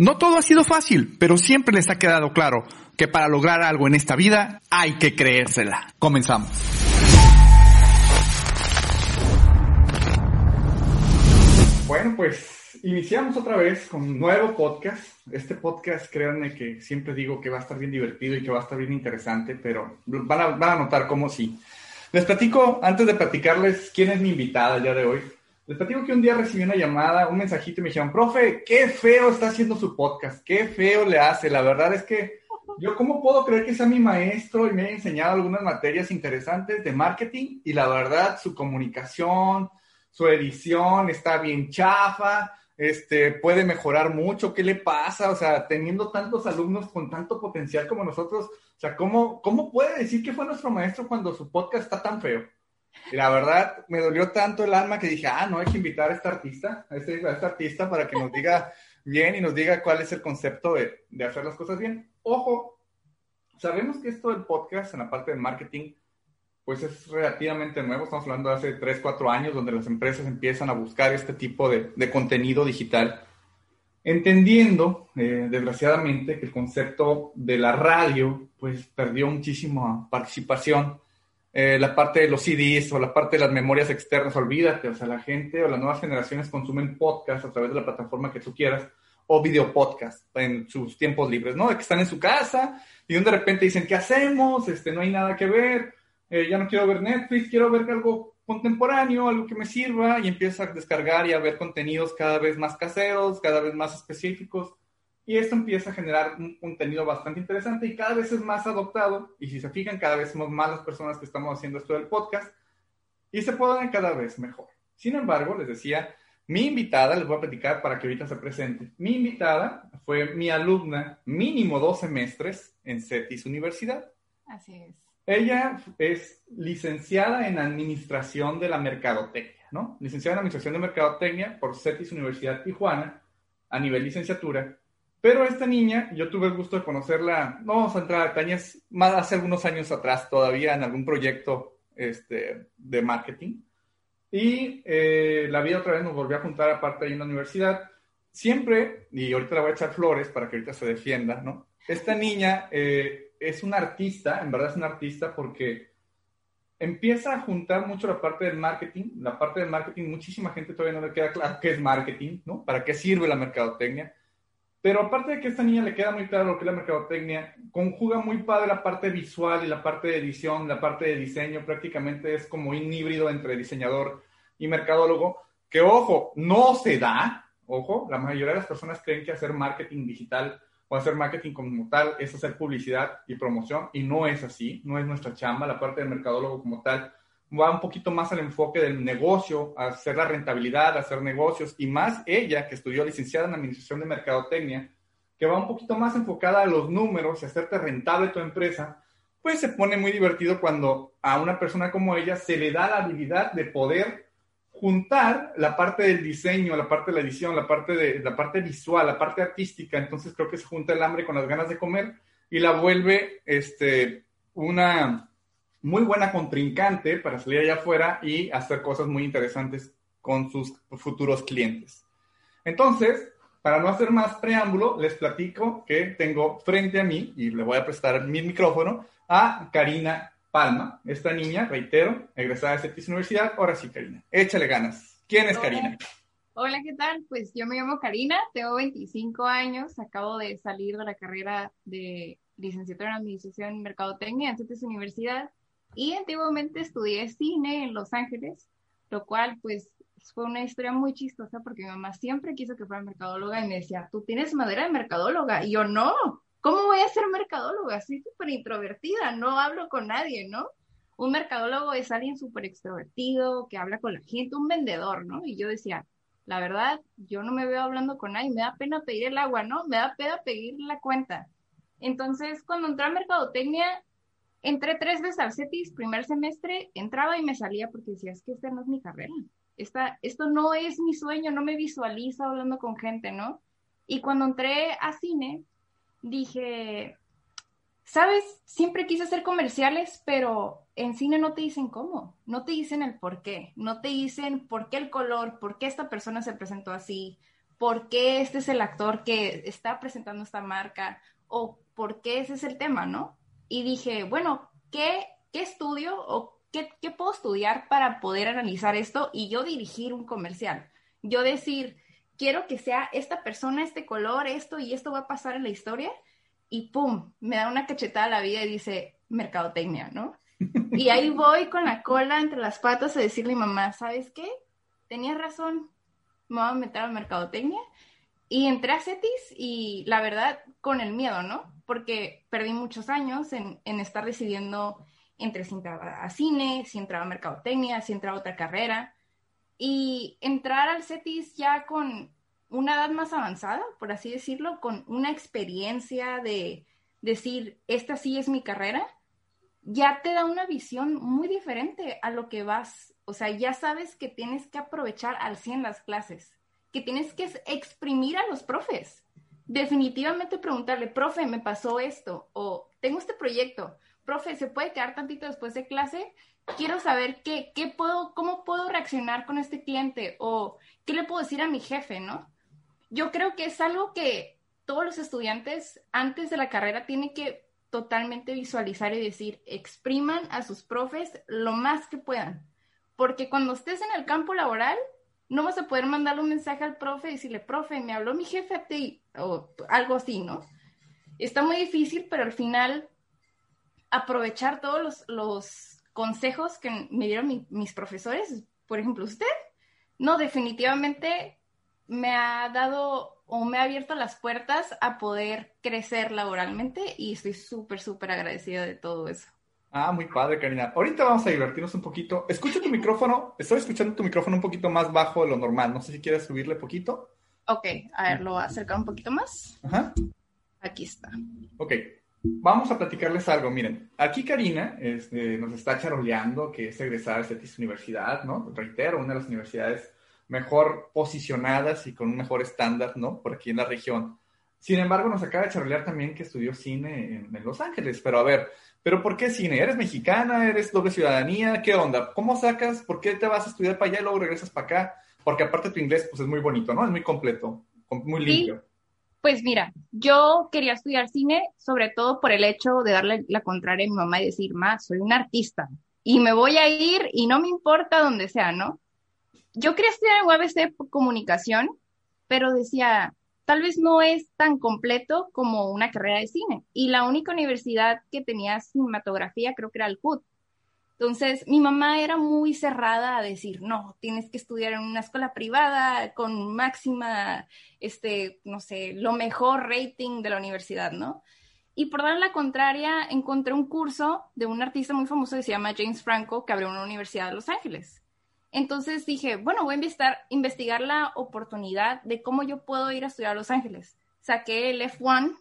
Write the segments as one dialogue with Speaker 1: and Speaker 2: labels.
Speaker 1: No todo ha sido fácil, pero siempre les ha quedado claro que para lograr algo en esta vida hay que creérsela. Comenzamos. Bueno, pues iniciamos otra vez con un nuevo podcast. Este podcast, créanme que siempre digo que va a estar bien divertido y que va a estar bien interesante, pero van a, van a notar cómo sí. Les platico, antes de platicarles quién es mi invitada el día de hoy, les platico que un día recibí una llamada, un mensajito y me dijeron, profe, qué feo está haciendo su podcast, qué feo le hace. La verdad es que yo cómo puedo creer que sea mi maestro y me haya enseñado algunas materias interesantes de marketing y la verdad su comunicación, su edición está bien chafa, este, puede mejorar mucho, ¿qué le pasa? O sea, teniendo tantos alumnos con tanto potencial como nosotros, o sea, ¿cómo, cómo puede decir que fue nuestro maestro cuando su podcast está tan feo? Y la verdad, me dolió tanto el alma que dije, ah, no, hay que invitar a este artista, a este, a este artista para que nos diga bien y nos diga cuál es el concepto de, de hacer las cosas bien. Ojo, sabemos que esto del podcast en la parte de marketing, pues es relativamente nuevo. Estamos hablando de hace 3, 4 años, donde las empresas empiezan a buscar este tipo de, de contenido digital. Entendiendo, eh, desgraciadamente, que el concepto de la radio, pues perdió muchísima participación eh, la parte de los CDs o la parte de las memorias externas, olvídate, o sea, la gente o las nuevas generaciones consumen podcast a través de la plataforma que tú quieras o video podcast en sus tiempos libres, ¿no? Que están en su casa y de repente dicen, ¿qué hacemos? Este, no hay nada que ver, eh, ya no quiero ver Netflix, quiero ver algo contemporáneo, algo que me sirva y empieza a descargar y a ver contenidos cada vez más caseros, cada vez más específicos y esto empieza a generar un contenido bastante interesante y cada vez es más adoptado. Y si se fijan, cada vez somos más las personas que estamos haciendo esto del podcast y se pueden cada vez mejor. Sin embargo, les decía, mi invitada, les voy a platicar para que ahorita se presente. Mi invitada fue mi alumna mínimo dos semestres en CETIS Universidad.
Speaker 2: Así es.
Speaker 1: Ella es licenciada en Administración de la Mercadotecnia, ¿no? Licenciada en Administración de Mercadotecnia por CETIS Universidad Tijuana a nivel licenciatura pero esta niña, yo tuve el gusto de conocerla, no vamos a entrar a detalles, más hace algunos años atrás todavía en algún proyecto este, de marketing. Y eh, la vida otra vez nos volvió a juntar aparte ahí en la universidad. Siempre, y ahorita la voy a echar flores para que ahorita se defienda, ¿no? Esta niña eh, es una artista, en verdad es una artista porque empieza a juntar mucho la parte del marketing. La parte del marketing, muchísima gente todavía no le queda claro qué es marketing, ¿no? ¿Para qué sirve la mercadotecnia? Pero aparte de que a esta niña le queda muy claro lo que es la mercadotecnia, conjuga muy padre la parte visual y la parte de edición, la parte de diseño, prácticamente es como un híbrido entre diseñador y mercadólogo, que ojo, no se da, ojo, la mayoría de las personas creen que hacer marketing digital o hacer marketing como tal es hacer publicidad y promoción, y no es así, no es nuestra chamba, la parte del mercadólogo como tal va un poquito más al enfoque del negocio, a hacer la rentabilidad, a hacer negocios, y más ella, que estudió licenciada en Administración de Mercadotecnia, que va un poquito más enfocada a los números y hacerte rentable tu empresa, pues se pone muy divertido cuando a una persona como ella se le da la habilidad de poder juntar la parte del diseño, la parte de la edición, la parte, de, la parte visual, la parte artística, entonces creo que se junta el hambre con las ganas de comer y la vuelve este, una, muy buena contrincante para salir allá afuera y hacer cosas muy interesantes con sus futuros clientes. Entonces, para no hacer más preámbulo, les platico que tengo frente a mí, y le voy a prestar mi micrófono, a Karina Palma. Esta niña, reitero, egresada de CETIS Universidad. Ahora sí, Karina, échale ganas. ¿Quién es Karina?
Speaker 2: Hola, ¿qué tal? Pues yo me llamo Karina, tengo 25 años, acabo de salir de la carrera de licenciatura en Administración y Mercadotecnia en CETIS Universidad y antiguamente estudié cine en Los Ángeles, lo cual pues fue una historia muy chistosa porque mi mamá siempre quiso que fuera mercadóloga y me decía, tú tienes madera de mercadóloga. Y yo, no, ¿cómo voy a ser mercadóloga? Soy súper introvertida, no hablo con nadie, ¿no? Un mercadólogo es alguien súper extrovertido, que habla con la gente, un vendedor, ¿no? Y yo decía, la verdad, yo no me veo hablando con nadie, me da pena pedir el agua, ¿no? Me da pena pedir la cuenta. Entonces, cuando entré a Mercadotecnia, entré tres veces al CETIS, primer semestre, entraba y me salía porque decía, es que esta no es mi carrera. Esta, esto no es mi sueño, no me visualizo hablando con gente, ¿no? Y cuando entré a cine, dije, sabes, siempre quise hacer comerciales, pero en cine no te dicen cómo, no te dicen el por qué, no te dicen por qué el color, por qué esta persona se presentó así, por qué este es el actor que está presentando esta marca o por qué ese es el tema, ¿no? Y dije, bueno, ¿qué, qué estudio o qué, qué puedo estudiar para poder analizar esto y yo dirigir un comercial? Yo decir, quiero que sea esta persona, este color, esto y esto va a pasar en la historia y pum, me da una cachetada a la vida y dice mercadotecnia, ¿no? Y ahí voy con la cola entre las patas a decirle a mi mamá, ¿sabes qué? Tenías razón, me voy a meter a mercadotecnia. Y entré a CETIS y la verdad, con el miedo, ¿no? Porque perdí muchos años en, estar decidiendo entre si entraba a cine, si entraba a mercadotecnia, si entraba a otra carrera. Y entrar al CETIS ya con una edad más avanzada, por así decirlo, con una experiencia de decir, esta sí es mi carrera, ya te da una visión muy diferente a lo que vas, o sea, ya sabes que tienes que aprovechar al 100 las clases, que tienes que exprimir a los profes. Definitivamente preguntarle, profe, me pasó esto, o tengo este proyecto, profe, ¿se puede quedar tantito después de clase? Quiero saber qué, qué puedo, cómo puedo reaccionar con este cliente, o qué le puedo decir a mi jefe, ¿no? Yo creo que es algo que todos los estudiantes antes de la carrera tienen que totalmente visualizar y decir, expriman a sus profes lo más que puedan. Porque cuando estés en el campo laboral, no vas a poder mandarle un mensaje al profe y decirle, profe, me habló mi jefe a ti, o algo así, ¿no? Está muy difícil, pero al final aprovechar todos los, consejos que me dieron mis profesores, por ejemplo, usted, no, definitivamente me ha dado o me ha abierto las puertas a poder crecer laboralmente y estoy súper, súper agradecida de todo eso.
Speaker 1: Ah, muy padre, Karina. Ahorita vamos a divertirnos un poquito. Escucha tu micrófono. Estoy escuchando tu micrófono un poquito más bajo de lo normal. No sé si quieres subirle poquito.
Speaker 2: Ok, a ver, lo voy a acercar un poquito más. Ajá. Aquí está.
Speaker 1: Ok, vamos a platicarles algo. Miren, aquí Karina este, nos está charoleando que es egresada de CETIS Universidad, ¿no? Reitero, una de las universidades mejor posicionadas y con un mejor estándar, ¿no? Por aquí en la región. Sin embargo, nos acaba de charlar también que estudió cine en, Los Ángeles. Pero a ver, ¿pero por qué cine? ¿Eres mexicana? ¿Eres doble ciudadanía? ¿Qué onda? ¿Cómo sacas? ¿Por qué te vas a estudiar para allá y luego regresas para acá? Porque aparte tu inglés, pues es muy bonito, ¿no? Es muy completo, muy limpio.
Speaker 2: Pues mira, yo quería estudiar cine sobre todo por el hecho de darle la contraria a mi mamá y decir, más, soy un artista y me voy a ir y no me importa donde sea, ¿no? yo quería estudiar en UABC comunicación, pero decía, tal vez no es tan completo como una carrera de cine. Y la única universidad que tenía cinematografía creo que era el CUT. Entonces, mi mamá era muy cerrada a decir, no, tienes que estudiar en una escuela privada con máxima, este, no sé, lo mejor rating de la universidad, ¿no? Y por dar la contraria, encontré un curso de un artista muy famoso que se llama James Franco, que abrió una universidad de Los Ángeles. Entonces dije, bueno, voy a investigar, investigar la oportunidad de cómo yo puedo ir a estudiar a Los Ángeles. Saqué el F1,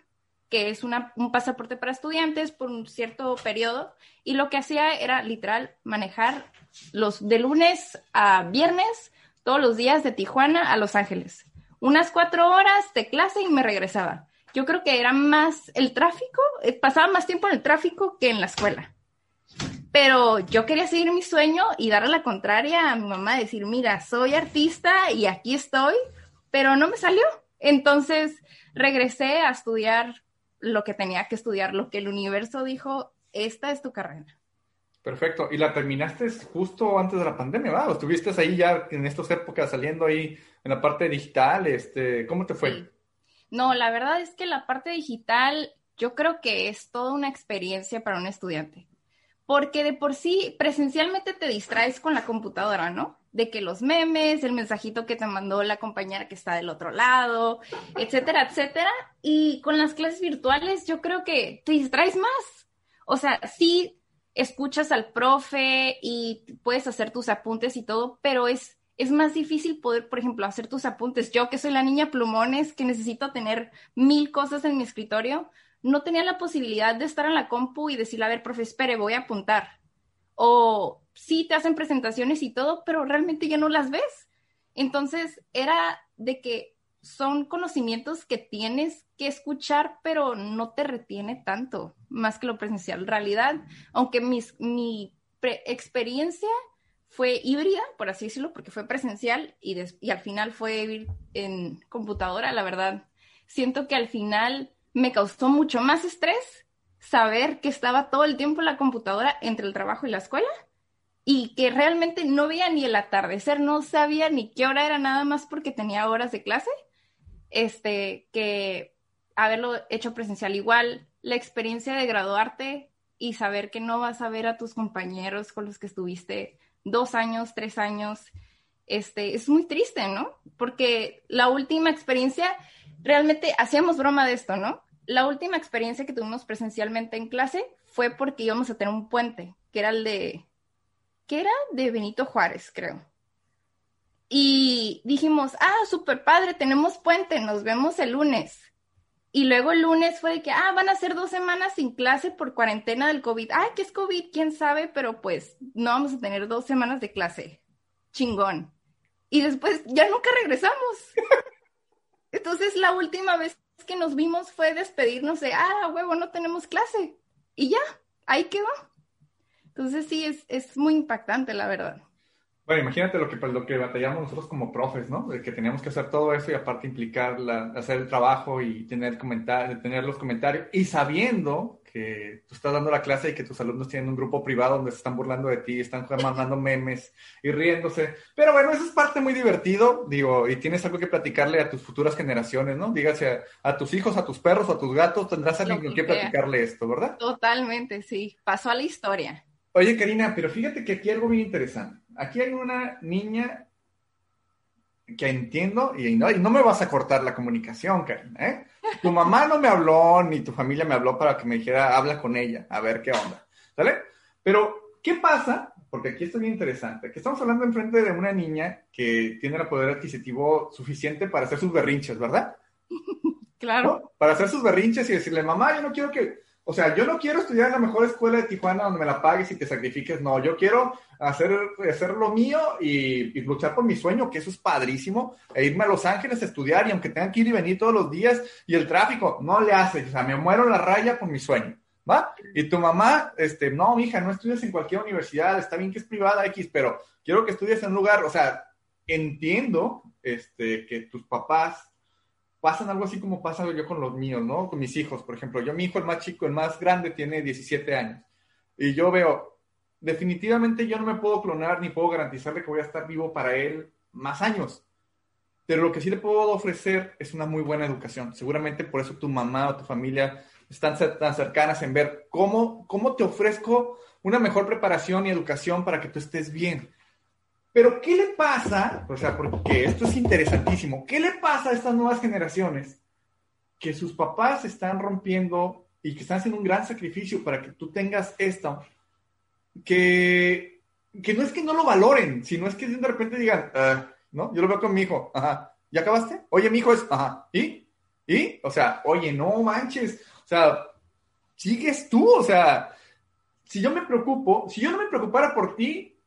Speaker 2: que es un pasaporte para estudiantes por un cierto periodo, y lo que hacía era literal manejar los de lunes a viernes, todos los días de Tijuana a Los Ángeles. Unas cuatro horas de clase y me regresaba. Yo creo que era más el tráfico, eh, pasaba más tiempo en el tráfico que en la escuela. Pero yo quería seguir mi sueño y darle la contraria a mi mamá, decir, mira, soy artista y aquí estoy, pero no me salió. Entonces regresé a estudiar lo que tenía que estudiar, lo que el universo dijo, esta es tu carrera.
Speaker 1: Perfecto. ¿Y la terminaste justo antes de la pandemia, ¿verdad? ¿O estuviste ahí ya en estas épocas saliendo ahí en la parte digital? Este, ¿Cómo te fue?
Speaker 2: No, la verdad es que la parte digital yo creo que es toda una experiencia para un estudiante porque de por sí presencialmente te distraes con la computadora, ¿no? De que los memes, el mensajito que te mandó la compañera que está del otro lado, etcétera, etcétera. Y con las clases virtuales yo creo que te distraes más. O sea, sí escuchas al profe y puedes hacer tus apuntes y todo, pero es, es más difícil poder, por ejemplo, hacer tus apuntes. Yo que soy la niña plumones, que necesito tener mil cosas en mi escritorio, no tenían la posibilidad de estar en la compu y decirle, a ver, profe, espere, voy a apuntar. O sí te hacen presentaciones y todo, pero realmente ya no las ves. Entonces era de que son conocimientos que tienes que escuchar, pero no te retiene tanto, más que lo presencial. En realidad, aunque mi experiencia fue híbrida, por así decirlo, porque fue presencial y, y al final fue en computadora, la verdad, siento que al final me causó mucho más estrés saber que estaba todo el tiempo la computadora entre el trabajo y la escuela y que realmente no veía ni el atardecer, no sabía ni qué hora era nada más porque tenía horas de clase, este, que haberlo hecho presencial igual, la experiencia de graduarte y saber que no vas a ver a tus compañeros con los que estuviste dos años, tres años, este, es muy triste, ¿no? Porque la última experiencia, realmente hacíamos broma de esto, ¿no? La última experiencia que tuvimos presencialmente en clase fue porque íbamos a tener un puente, que era el de, que era de Benito Juárez, creo. Y dijimos, ah, súper padre, tenemos puente, nos vemos el lunes. Y luego el lunes fue de que, ah, van a ser dos semanas sin clase por cuarentena del COVID. Ah, ¿qué es COVID? ¿Quién sabe? Pero pues no vamos a tener dos semanas de clase. Chingón. Y después ya nunca regresamos. Entonces la última vez que nos vimos fue despedirnos de, ah, huevo, no tenemos clase. Y ya, ahí quedó. Entonces sí, es, es muy impactante, la verdad.
Speaker 1: Bueno, imagínate lo que, pues, lo que batallamos nosotros como profes, ¿no? De que teníamos que hacer todo eso y aparte implicar la, hacer el trabajo y tener, comentar, tener los comentarios y sabiendo que tú estás dando la clase y que tus alumnos tienen un grupo privado donde se están burlando de ti, están mandando memes y riéndose. Pero bueno, eso es parte muy divertido, digo, y tienes algo que platicarle a tus futuras generaciones, ¿no? Dígase a, tus hijos, a tus perros, a tus gatos, tendrás alguien con quien platicarle esto, ¿verdad?
Speaker 2: Totalmente, sí. Pasó a la historia.
Speaker 1: Oye, Karina, pero fíjate que aquí hay algo bien interesante. Aquí hay una niña que entiendo y no, no me vas a cortar la comunicación, Karina, ¿eh? Tu mamá no me habló, ni tu familia me habló para que me dijera, habla con ella, a ver qué onda, ¿sale? Pero, ¿qué pasa? Porque aquí está bien interesante, que estamos hablando enfrente de una niña que tiene el poder adquisitivo suficiente para hacer sus berrinches, ¿verdad?
Speaker 2: Claro.
Speaker 1: Para hacer sus berrinches y decirle, mamá, yo no quiero que, o sea, yo no quiero estudiar en la mejor escuela de Tijuana donde me la pagues y te sacrifiques. No, yo quiero hacer, hacer lo mío y, luchar por mi sueño, que eso es padrísimo, e irme a Los Ángeles a estudiar y aunque tengan que ir y venir todos los días y el tráfico, no le hace. O sea, me muero la raya por mi sueño. ¿Va? Y tu mamá, este, no, hija, no estudies en cualquier universidad, está bien que es privada X, pero quiero que estudies en un lugar, o sea, entiendo este, que tus papás pasan algo así como pasa yo con los míos, ¿no? Con mis hijos, por ejemplo. Yo, mi hijo, el más chico, el más grande, tiene 17 años. Y yo veo, definitivamente yo no me puedo clonar ni puedo garantizarle que voy a estar vivo para él más años. Pero lo que sí le puedo ofrecer es una muy buena educación. Seguramente por eso tu mamá o tu familia están tan cercanas en ver cómo, cómo te ofrezco una mejor preparación y educación para que tú estés bien. Pero, ¿qué le pasa? O sea, porque esto es interesantísimo. ¿Qué le pasa a estas nuevas generaciones que sus papás están rompiendo y que están haciendo un gran sacrificio para que tú tengas esto? Que, que no es que no lo valoren, sino es que de repente digan, ah", ¿no? Yo lo veo con mi hijo, ajá, ¿ya acabaste? Oye, mi hijo es, ajá, ¿y? ¿Y? O sea, oye, no manches, o sea, sigues tú, o sea, si yo me preocupo, si yo no me preocupara por ti,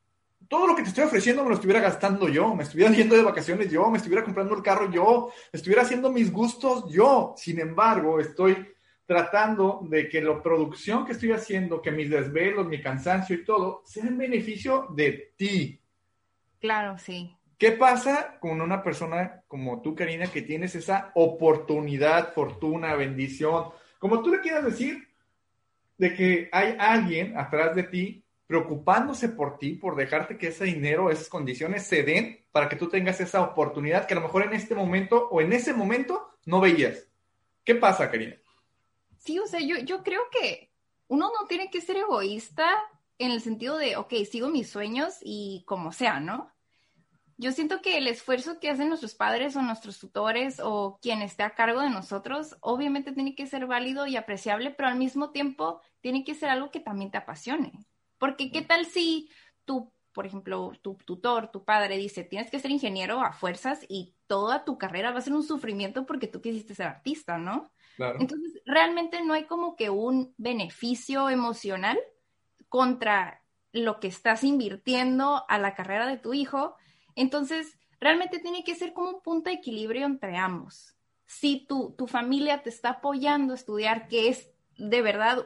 Speaker 1: todo lo que te estoy ofreciendo me lo estuviera gastando yo, me estuviera yendo de vacaciones yo, me estuviera comprando el carro yo, estuviera haciendo mis gustos yo. Sin embargo, estoy tratando de que la producción que estoy haciendo, que mis desvelos, mi cansancio y todo, sea en beneficio de ti.
Speaker 2: Claro, sí.
Speaker 1: ¿Qué pasa con una persona como tú, Karina, que tienes esa oportunidad, fortuna, bendición, como tú le quieras decir, de que hay alguien atrás de ti preocupándose por ti, por dejarte que ese dinero, esas condiciones se den para que tú tengas esa oportunidad que a lo mejor en este momento o en ese momento no veías. ¿Qué pasa, Karina?
Speaker 2: Sí, o sea, yo, yo creo que uno no tiene que ser egoísta en el sentido de, ok, sigo mis sueños y como sea, ¿no? Yo siento que el esfuerzo que hacen nuestros padres o nuestros tutores o quien esté a cargo de nosotros, obviamente tiene que ser válido y apreciable, pero al mismo tiempo tiene que ser algo que también te apasione. Porque qué tal si tú, por ejemplo, tu tutor, tu padre dice, tienes que ser ingeniero a fuerzas y toda tu carrera va a ser un sufrimiento porque tú quisiste ser artista, ¿no? Entonces, realmente no hay como que un beneficio emocional contra lo que estás invirtiendo a la carrera de tu hijo. Entonces, realmente tiene que ser como un punto de equilibrio entre ambos. Si tu, tu familia te está apoyando a estudiar, que es de verdad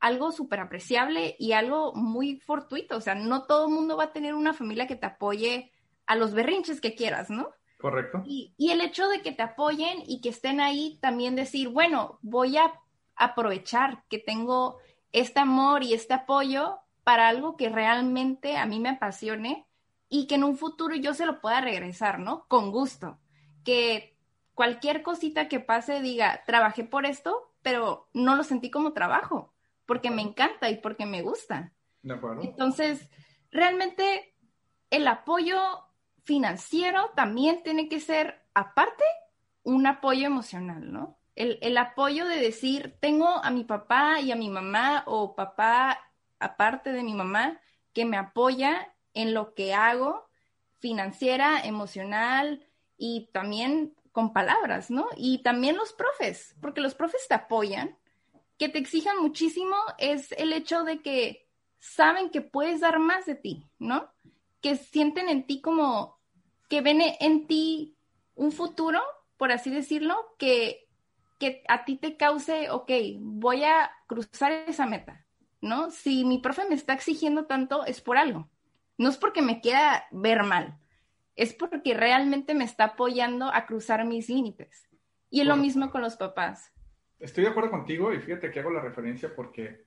Speaker 2: algo súper apreciable y algo muy fortuito, o sea, no todo el mundo va a tener una familia que te apoye a los berrinches que quieras, ¿no?
Speaker 1: Correcto.
Speaker 2: Y, y el hecho de que te apoyen y que estén ahí, también decir, bueno, voy a aprovechar que tengo este amor y este apoyo para algo que realmente a mí me apasione y que en un futuro yo se lo pueda regresar, ¿no? Con gusto. Que cualquier cosita que pase diga, trabajé por esto, pero no lo sentí como trabajo, porque me encanta y porque me gusta.
Speaker 1: De acuerdo.
Speaker 2: Entonces, realmente el apoyo financiero también tiene que ser, aparte, un apoyo emocional, ¿no? El, el, apoyo de decir, tengo a mi papá y a mi mamá o papá aparte de mi mamá que me apoya en lo que hago financiera, emocional y también con palabras, ¿no? Y también los profes, porque los profes te apoyan, que te exijan muchísimo es el hecho de que saben que puedes dar más de ti, ¿no? Que sienten en ti como que ven en ti un futuro, por así decirlo, que, que a ti te cause, ok, voy a cruzar esa meta, ¿no? Si mi profe me está exigiendo tanto, es por algo. No es porque me quiera ver mal, es porque realmente me está apoyando a cruzar mis límites. Y es lo mismo con los papás.
Speaker 1: Estoy de acuerdo contigo y fíjate que hago la referencia porque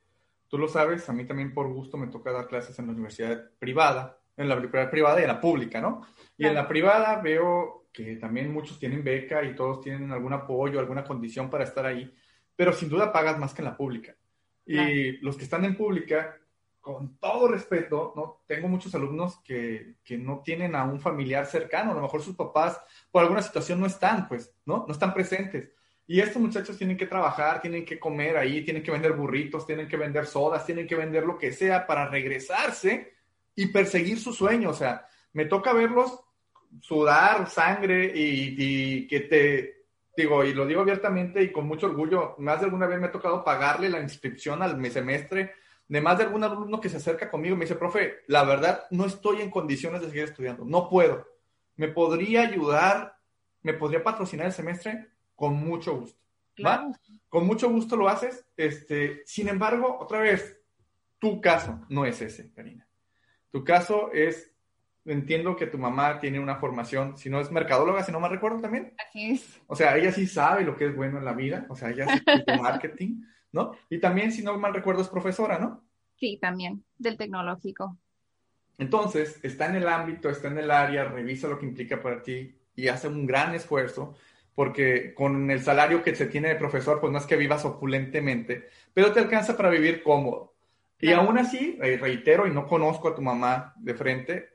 Speaker 1: tú lo sabes, a mí también por gusto me toca dar clases en la universidad privada, en la universidad privada y en la pública, ¿no? Y en la privada veo que también muchos tienen beca y todos tienen algún apoyo, alguna condición para estar ahí, pero sin duda pagas más que en la pública. Y los que están en pública, con todo respeto, ¿no? Tengo muchos alumnos que, que, no tienen a un familiar cercano, a lo mejor sus papás por alguna situación no están, pues, ¿no? No están presentes. Y estos muchachos tienen que trabajar, tienen que comer ahí, tienen que vender burritos, tienen que vender sodas, tienen que vender lo que sea para regresarse y perseguir su sueño. O sea, me toca verlos sudar sangre y, y que te, digo, y lo digo abiertamente y con mucho orgullo, más de alguna vez me ha tocado pagarle la inscripción al mi semestre de más de algún alumno que se acerca conmigo y me dice, profe, la verdad no estoy en condiciones de seguir estudiando, no puedo. ¿Me podría ayudar? ¿Me podría patrocinar el semestre? Con mucho gusto. ¿Va? Con mucho gusto lo haces. Este, sin embargo, otra vez, tu caso no es ese, Karina. Tu caso es entiendo que tu mamá tiene una formación, si no es mercadóloga, si no me recuerdo también.
Speaker 2: Así es.
Speaker 1: O sea, ella sí sabe lo que es bueno en la vida, o sea, ella sí marketing, ¿no? Y también, si no mal recuerdo, es profesora, ¿no?
Speaker 2: Sí, también, del tecnológico.
Speaker 1: Entonces, está en el ámbito, está en el área, revisa lo que implica para ti y hace un gran esfuerzo, porque con el salario que se tiene de profesor, pues no es que vivas opulentemente, pero te alcanza para vivir cómodo. Y aún así, reitero, y no conozco a tu mamá de frente,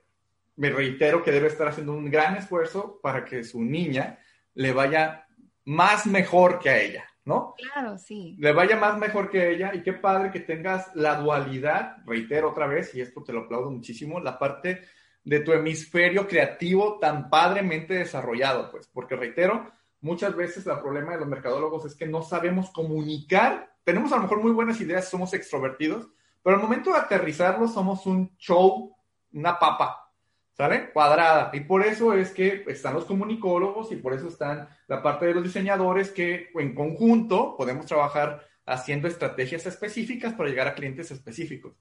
Speaker 1: me reitero que debe estar haciendo un gran esfuerzo para que su niña le vaya más mejor que a ella, ¿no?
Speaker 2: Claro, sí.
Speaker 1: Le vaya más mejor que ella y qué padre que tengas la dualidad, reitero otra vez, y esto te lo aplaudo muchísimo, la parte de tu hemisferio creativo tan padremente desarrollado, pues, porque reitero, muchas veces el problema de los mercadólogos es que no sabemos comunicar, tenemos a lo mejor muy buenas ideas, somos extrovertidos, pero al momento de aterrizarlo somos un show, una papa, ¿sale? Cuadrada. Y por eso es que están los comunicólogos y por eso están la parte de los diseñadores que en conjunto podemos trabajar haciendo estrategias específicas para llegar a clientes específicos.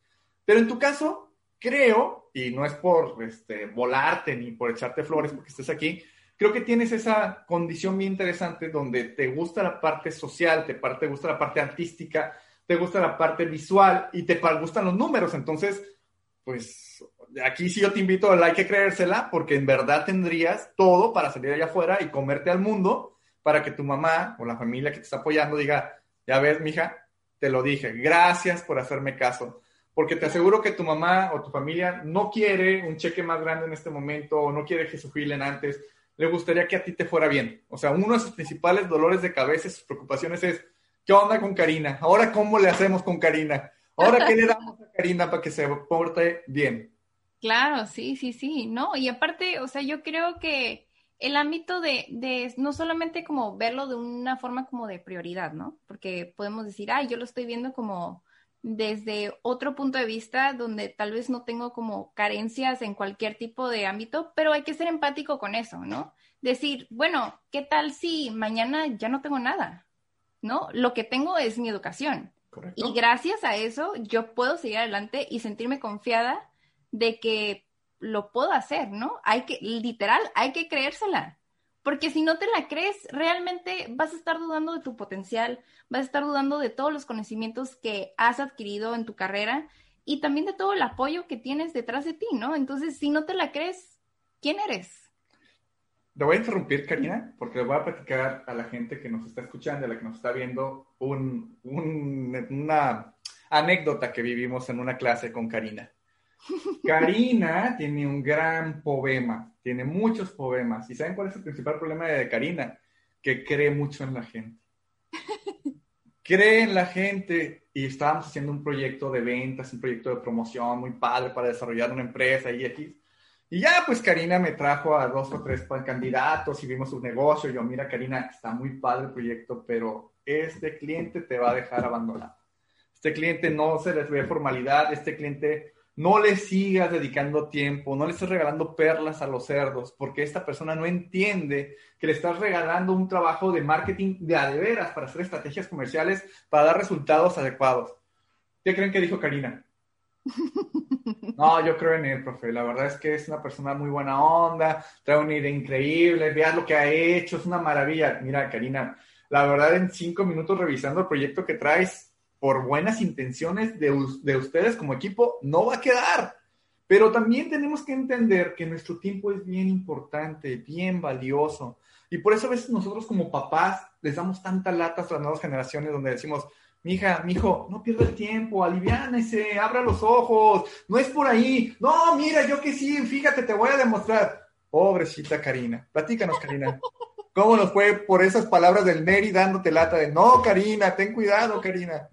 Speaker 1: Pero en tu caso, creo, y no es por este, volarte ni por echarte flores porque estés aquí, creo que tienes esa condición bien interesante donde te gusta la parte social, te, te gusta la parte artística, te gusta la parte visual y te gustan los números. Entonces, pues aquí sí yo te invito, hay que creérsela, porque en verdad tendrías todo para salir allá afuera y comerte al mundo para que tu mamá o la familia que te está apoyando diga, ya ves, mija, te lo dije, gracias por hacerme caso. Porque te aseguro que tu mamá o tu familia no quiere un cheque más grande en este momento o no quiere que su jubilen antes. Le gustaría que a ti te fuera bien. O sea, uno de sus principales dolores de cabeza, sus preocupaciones es, ¿qué onda con Karina? Ahora, ¿cómo le hacemos con Karina? Ahora, ¿qué le damos a Karina para que se porte bien?
Speaker 2: Claro, sí, sí, sí, ¿no? Y aparte, o sea, yo creo que el ámbito de, de, no solamente como verlo de una forma como de prioridad, ¿no? Porque podemos decir, ay, yo lo estoy viendo como desde otro punto de vista donde tal vez no tengo como carencias en cualquier tipo de ámbito, pero hay que ser empático con eso, ¿no? Decir, bueno, ¿qué tal si mañana ya no tengo nada? ¿No? Lo que tengo es mi educación. Y gracias a eso yo puedo seguir adelante y sentirme confiada de que lo puedo hacer, ¿no? Hay que, literal, hay que creérsela. Porque si no te la crees, realmente vas a estar dudando de tu potencial, vas a estar dudando de todos los conocimientos que has adquirido en tu carrera y también de todo el apoyo que tienes detrás de ti, ¿no? Entonces, si no te la crees, ¿quién eres?
Speaker 1: Te voy a interrumpir, Karina, porque le voy a platicar a la gente que nos está escuchando, a la que nos está viendo, un, una anécdota que vivimos en una clase con Karina. Karina tiene un gran poema, tiene muchos poemas. ¿Y saben cuál es el principal problema de Karina? Que cree mucho en la gente. Cree en la gente y estábamos haciendo un proyecto de ventas, un proyecto de promoción muy padre para desarrollar una empresa y aquí. Y ya, pues Karina me trajo a dos o tres candidatos y vimos su negocio. Yo, mira, Karina, está muy padre el proyecto, pero este cliente te va a dejar abandonado. Este cliente no se les ve formalidad, este cliente no le sigas dedicando tiempo, no le estés regalando perlas a los cerdos, porque esta persona no entiende que le estás regalando un trabajo de marketing de a de veras para hacer estrategias comerciales para dar resultados adecuados. ¿Qué creen que dijo Karina? No, yo creo en él, profe. La verdad es que es una persona muy buena onda, trae una idea increíble, veas lo que ha hecho, es una maravilla. Mira, Karina, la verdad en cinco minutos revisando el proyecto que traes, por buenas intenciones de, ustedes como equipo, no va a quedar. Pero también tenemos que entender que nuestro tiempo es bien importante, bien valioso. Y por eso a veces nosotros como papás les damos tanta latas a las nuevas generaciones donde decimos, mija, mijo, no pierda el tiempo, aliviánese, abra los ojos, no es por ahí. No, mira, yo que sí, fíjate, te voy a demostrar. Pobrecita Karina. Platícanos, Karina. ¿Cómo nos fue por esas palabras del Neri dándote lata de, no, Karina, ten cuidado, Karina?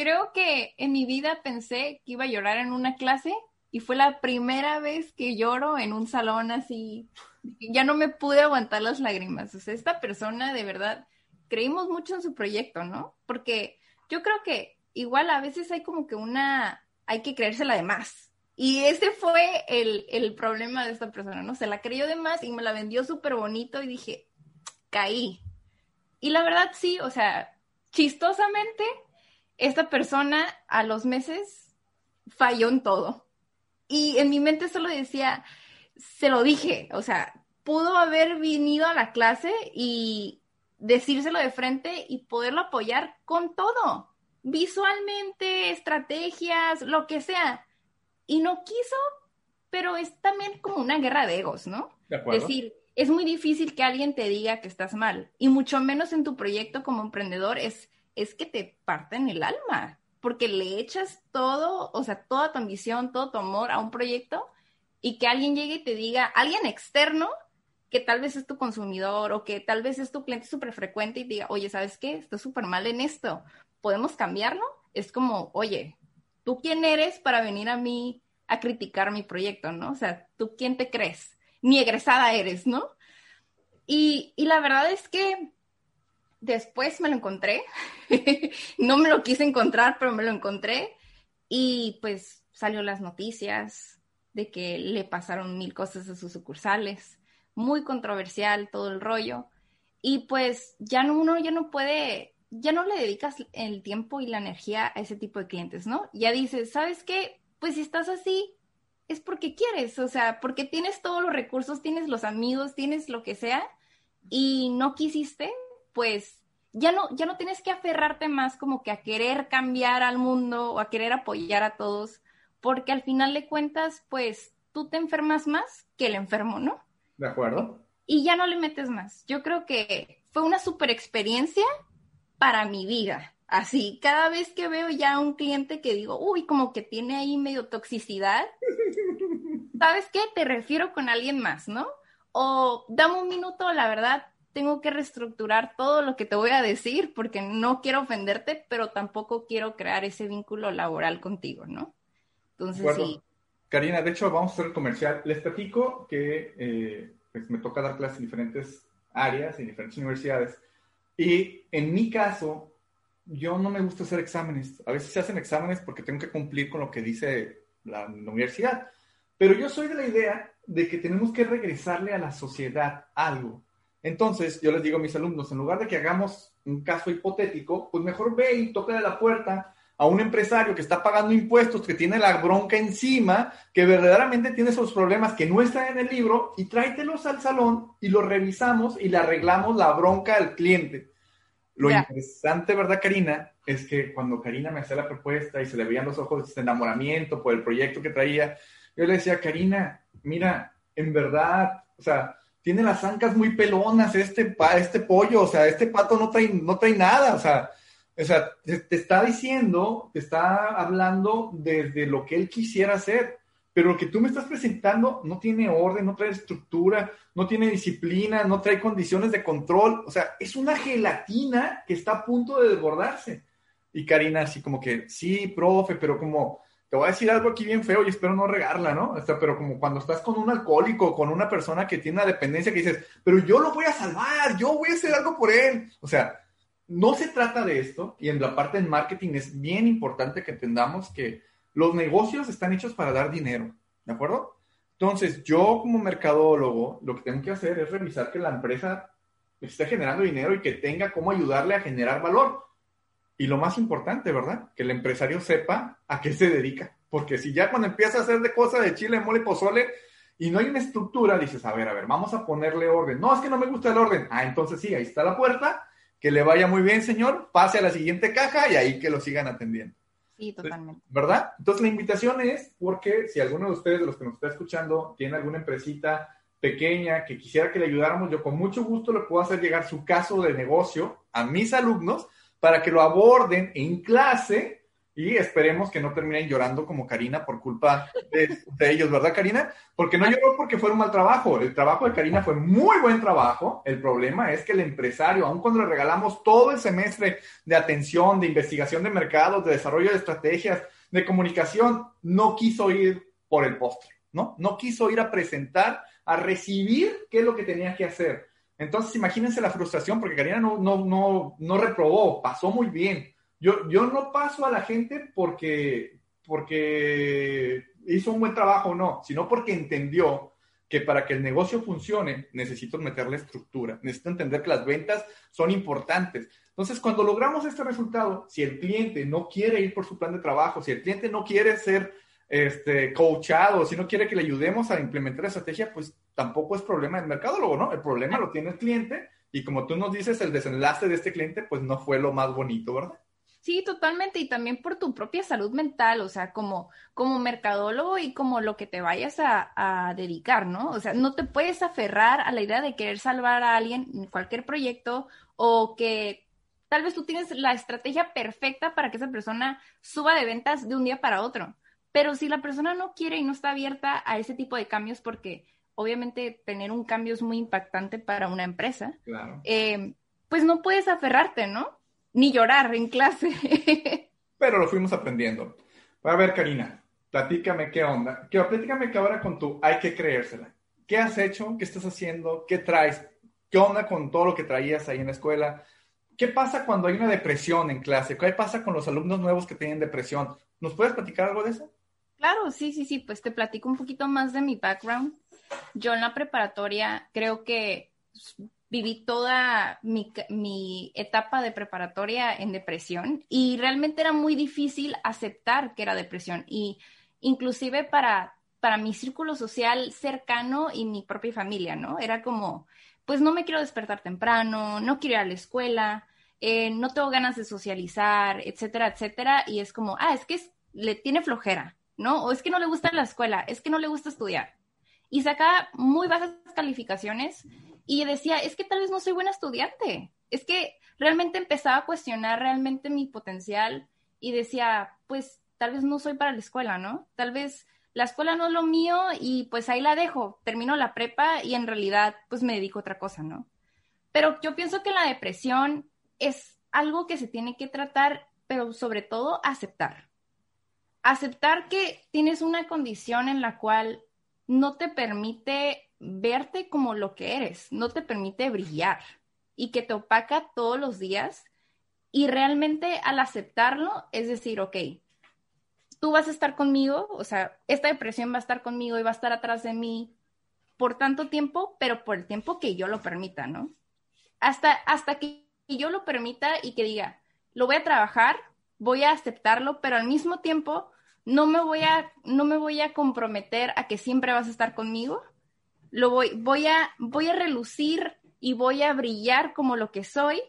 Speaker 2: Creo que en mi vida pensé que iba a llorar en una clase y fue la primera vez que lloro en un salón así. Ya no me pude aguantar las lágrimas. O sea, esta persona de verdad, creímos mucho en su proyecto, ¿no? Porque yo creo que igual a veces hay como que una, hay que creérsela de más. Y ese fue el, el problema de esta persona, ¿no? Se la creyó de más y me la vendió súper bonito y dije, caí. Y la verdad sí, o sea, chistosamente esta persona a los meses falló en todo. Y en mi mente solo decía, se lo dije, o sea, pudo haber venido a la clase y decírselo de frente y poderlo apoyar con todo, visualmente, estrategias, lo que sea. Y no quiso, pero es también como una guerra de egos, ¿no?
Speaker 1: De
Speaker 2: Decir, es muy difícil que alguien te diga que estás mal, y mucho menos en tu proyecto como emprendedor es es que te parten el alma, porque le echas todo, o sea, toda tu ambición, todo tu amor a un proyecto y que alguien llegue y te diga, alguien externo, que tal vez es tu consumidor o que tal vez es tu cliente súper frecuente y te diga, oye, ¿sabes qué? Estoy súper mal en esto, ¿podemos cambiarlo? Es como, oye, ¿tú quién eres para venir a mí a criticar mi proyecto, no? O sea, ¿tú quién te crees? Ni egresada eres, ¿no? Y, y la verdad es que Después me lo encontré. no me lo quise encontrar, pero me lo encontré. Y pues salió las noticias de que le pasaron mil cosas a sus sucursales. Muy controversial todo el rollo. Y pues ya no, uno ya no puede, ya no le dedicas el tiempo y la energía a ese tipo de clientes, ¿no? Ya dices, ¿sabes qué? Pues si estás así, es porque quieres, o sea, porque tienes todos los recursos, tienes los amigos, tienes lo que sea, y no quisiste, pues ya no, ya no tienes que aferrarte más como que a querer cambiar al mundo o a querer apoyar a todos, porque al final de cuentas, pues tú te enfermas más que el enfermo, ¿no?
Speaker 1: De acuerdo.
Speaker 2: Y ya no le metes más. Yo creo que fue una super experiencia para mi vida. Así, cada vez que veo ya un cliente que digo, uy, como que tiene ahí medio toxicidad, ¿sabes qué? Te refiero con alguien más, ¿no? O dame un minuto, la verdad, tengo que reestructurar todo lo que te voy a decir porque no quiero ofenderte, pero tampoco quiero crear ese vínculo laboral contigo, ¿no?
Speaker 1: Entonces, sí. Karina, de hecho, vamos a hacer el comercial. Les platico que eh, pues me toca dar clases en diferentes áreas, en diferentes universidades. Y en mi caso, yo no me gusta hacer exámenes. A veces se hacen exámenes porque tengo que cumplir con lo que dice la, la universidad. Pero yo soy de la idea de que tenemos que regresarle a la sociedad algo. Entonces, yo les digo a mis alumnos, en lugar de que hagamos un caso hipotético, pues mejor ve y toca de la puerta a un empresario que está pagando impuestos, que tiene la bronca encima, que verdaderamente tiene esos problemas que no están en el libro, y tráetelos al salón y los revisamos y le arreglamos la bronca al cliente. Lo interesante, ¿verdad, Karina? Es que cuando Karina me hacía la propuesta y se le veían los ojos de enamoramiento por el proyecto que traía, yo le decía, Karina, mira, en verdad, o sea, tiene las ancas muy pelonas este, este pollo, o sea, este pato no trae, no trae nada, o sea, o sea, te, está diciendo, te está hablando desde lo que él quisiera hacer, pero lo que tú me estás presentando no tiene orden, no trae estructura, no tiene disciplina, no trae condiciones de control, o sea, es una gelatina que está a punto de desbordarse. Y Karina así como que, sí, profe, pero como, te voy a decir algo aquí bien feo y espero no regarla, ¿no? O sea, pero como cuando estás con un alcohólico, con una persona que tiene una dependencia que dices, pero yo lo voy a salvar, yo voy a hacer algo por él. O sea, no se trata de esto, y en la parte del marketing es bien importante que entendamos que los negocios están hechos para dar dinero, ¿de acuerdo? Entonces, yo como mercadólogo, lo que tengo que hacer es revisar que la empresa esté generando dinero y que tenga cómo ayudarle a generar valor. Y lo más importante, ¿verdad? Que el empresario sepa a qué se dedica. Porque si ya cuando empieza a hacer de cosas de chile, mole, pozole, y no hay una estructura, dices, a ver, a ver, vamos a ponerle orden. No, es que no me gusta el orden. Ah, entonces sí, ahí está la puerta que le vaya muy bien, señor, pase a la siguiente caja y ahí que lo sigan atendiendo.
Speaker 2: Sí, totalmente.
Speaker 1: ¿Verdad? Entonces la invitación es porque si alguno de ustedes, de los que nos está escuchando, tiene alguna empresita pequeña que quisiera que le ayudáramos, yo con mucho gusto le puedo hacer llegar su caso de negocio a mis alumnos para que lo aborden en clase y esperemos que no terminen llorando como Karina por culpa de, ellos, ¿verdad, Karina? Porque no lloró porque fue un mal trabajo. El trabajo de Karina fue muy buen trabajo. El problema es que el empresario, aun cuando le regalamos todo el semestre de atención, de investigación de mercados, de desarrollo de estrategias, de comunicación, no quiso ir por el postre, ¿no? No quiso ir a presentar, a recibir qué es lo que tenía que hacer. Entonces, imagínense la frustración, porque Karina no, no, no, no reprobó, pasó muy bien yo, yo no paso a la gente porque, porque hizo un buen trabajo o no, sino porque entendió que para que el negocio funcione necesito meterle estructura, necesito entender que las ventas son importantes. Entonces, cuando logramos este resultado, si el cliente no quiere ir por su plan de trabajo, si el cliente no quiere ser este, coachado, si no quiere que le ayudemos a implementar la estrategia, pues tampoco es problema del mercadólogo, ¿no? El problema lo tiene el cliente y como tú nos dices, el desenlace de este cliente, pues no fue lo más bonito, ¿verdad?
Speaker 2: Sí, totalmente, y también por tu propia salud mental, o sea, como, como mercadólogo y como lo que te vayas a, dedicar, ¿no? O sea, no te puedes aferrar a la idea de querer salvar a alguien en cualquier proyecto o que tal vez tú tienes la estrategia perfecta para que esa persona suba de ventas de un día para otro. Pero si la persona no quiere y no está abierta a ese tipo de cambios, porque obviamente tener un cambio es muy impactante para una empresa, eh, pues no puedes aferrarte, ¿no? ni llorar en clase.
Speaker 1: Pero lo fuimos aprendiendo. A ver, Karina, platícame qué onda. Que, platícame que ahora con tu hay que creérsela. ¿Qué has hecho? ¿Qué estás haciendo? ¿Qué traes? ¿Qué onda con todo lo que traías ahí en la escuela? ¿Qué pasa cuando hay una depresión en clase? ¿Qué pasa con los alumnos nuevos que tienen depresión? ¿Nos puedes platicar algo de eso?
Speaker 2: Claro, sí, sí, sí. Pues te platico un poquito más de mi background. Yo en la preparatoria creo que viví toda mi, etapa de preparatoria en depresión y realmente era muy difícil aceptar que era depresión y inclusive para, para mi círculo social cercano y mi propia familia, ¿no? Era como, pues no me quiero despertar temprano, no quiero ir a la escuela, eh, no tengo ganas de socializar, etcétera, etcétera, y es como, ah, es que le tiene flojera, ¿no? O es que no le gusta la escuela, es que no le gusta estudiar. Y sacaba muy bajas calificaciones y decía, es que tal vez no soy buena estudiante, es que realmente empezaba a cuestionar realmente mi potencial y decía, pues tal vez no soy para la escuela, ¿no? Tal vez la escuela no es lo mío y pues ahí la dejo, termino la prepa y en realidad pues me dedico a otra cosa, ¿no? Pero yo pienso que la depresión es algo que se tiene que tratar, pero sobre todo aceptar. Aceptar que tienes una condición en la cual no te permite verte como lo que eres, no te permite brillar y que te opaca todos los días. Y realmente al aceptarlo, es decir, ok, tú vas a estar conmigo, o sea, esta depresión va a estar conmigo y va a estar atrás de mí por tanto tiempo, pero por el tiempo que yo lo permita, ¿no? Hasta, hasta que yo lo permita y que diga, lo voy a trabajar, voy a aceptarlo, pero al mismo tiempo no me voy a, no me voy a comprometer a que siempre vas a estar conmigo. Lo voy, voy a, voy a relucir y voy a brillar como lo que soy,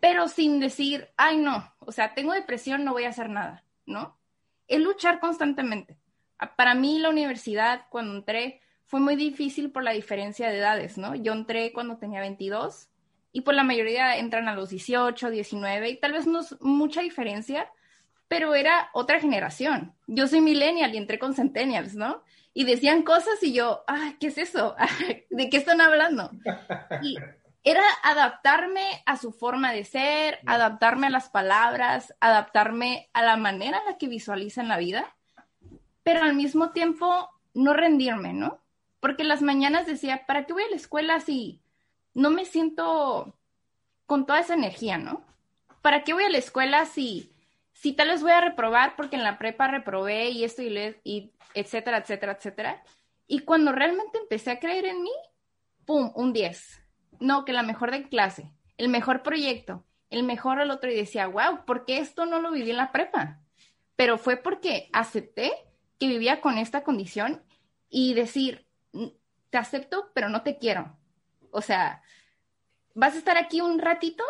Speaker 2: pero sin decir, ay no, o sea, tengo depresión, no voy a hacer nada, ¿no? Es luchar constantemente. Para mí la universidad, cuando entré, fue muy difícil por la diferencia de edades, ¿no? Yo entré cuando tenía 22 y por la mayoría entran a los 18, 19 y tal vez no es mucha diferencia, pero era otra generación. Yo soy millennial y entré con centennials, ¿no? Y decían cosas y yo, ah, ¿qué es eso? ¿De qué están hablando? Y era adaptarme a su forma de ser, adaptarme a las palabras, adaptarme a la manera en la que visualizan la vida, pero al mismo tiempo no rendirme, ¿no? porque las mañanas decía, ¿para qué voy a la escuela si no me siento con toda esa energía, ¿no? ¿Para qué voy a la escuela si, si tal vez voy a reprobar porque en la prepa reprobé y esto y, y etcétera, etcétera, etcétera? Y cuando realmente empecé a creer en mí, ¡pum! Un 10. No, que la mejor de clase, el mejor proyecto, el mejor al otro y decía, wow, ¿por qué esto no lo viví en la prepa? Pero fue porque acepté que vivía con esta condición y decir, te acepto, pero no te quiero. O sea, vas a estar aquí un ratito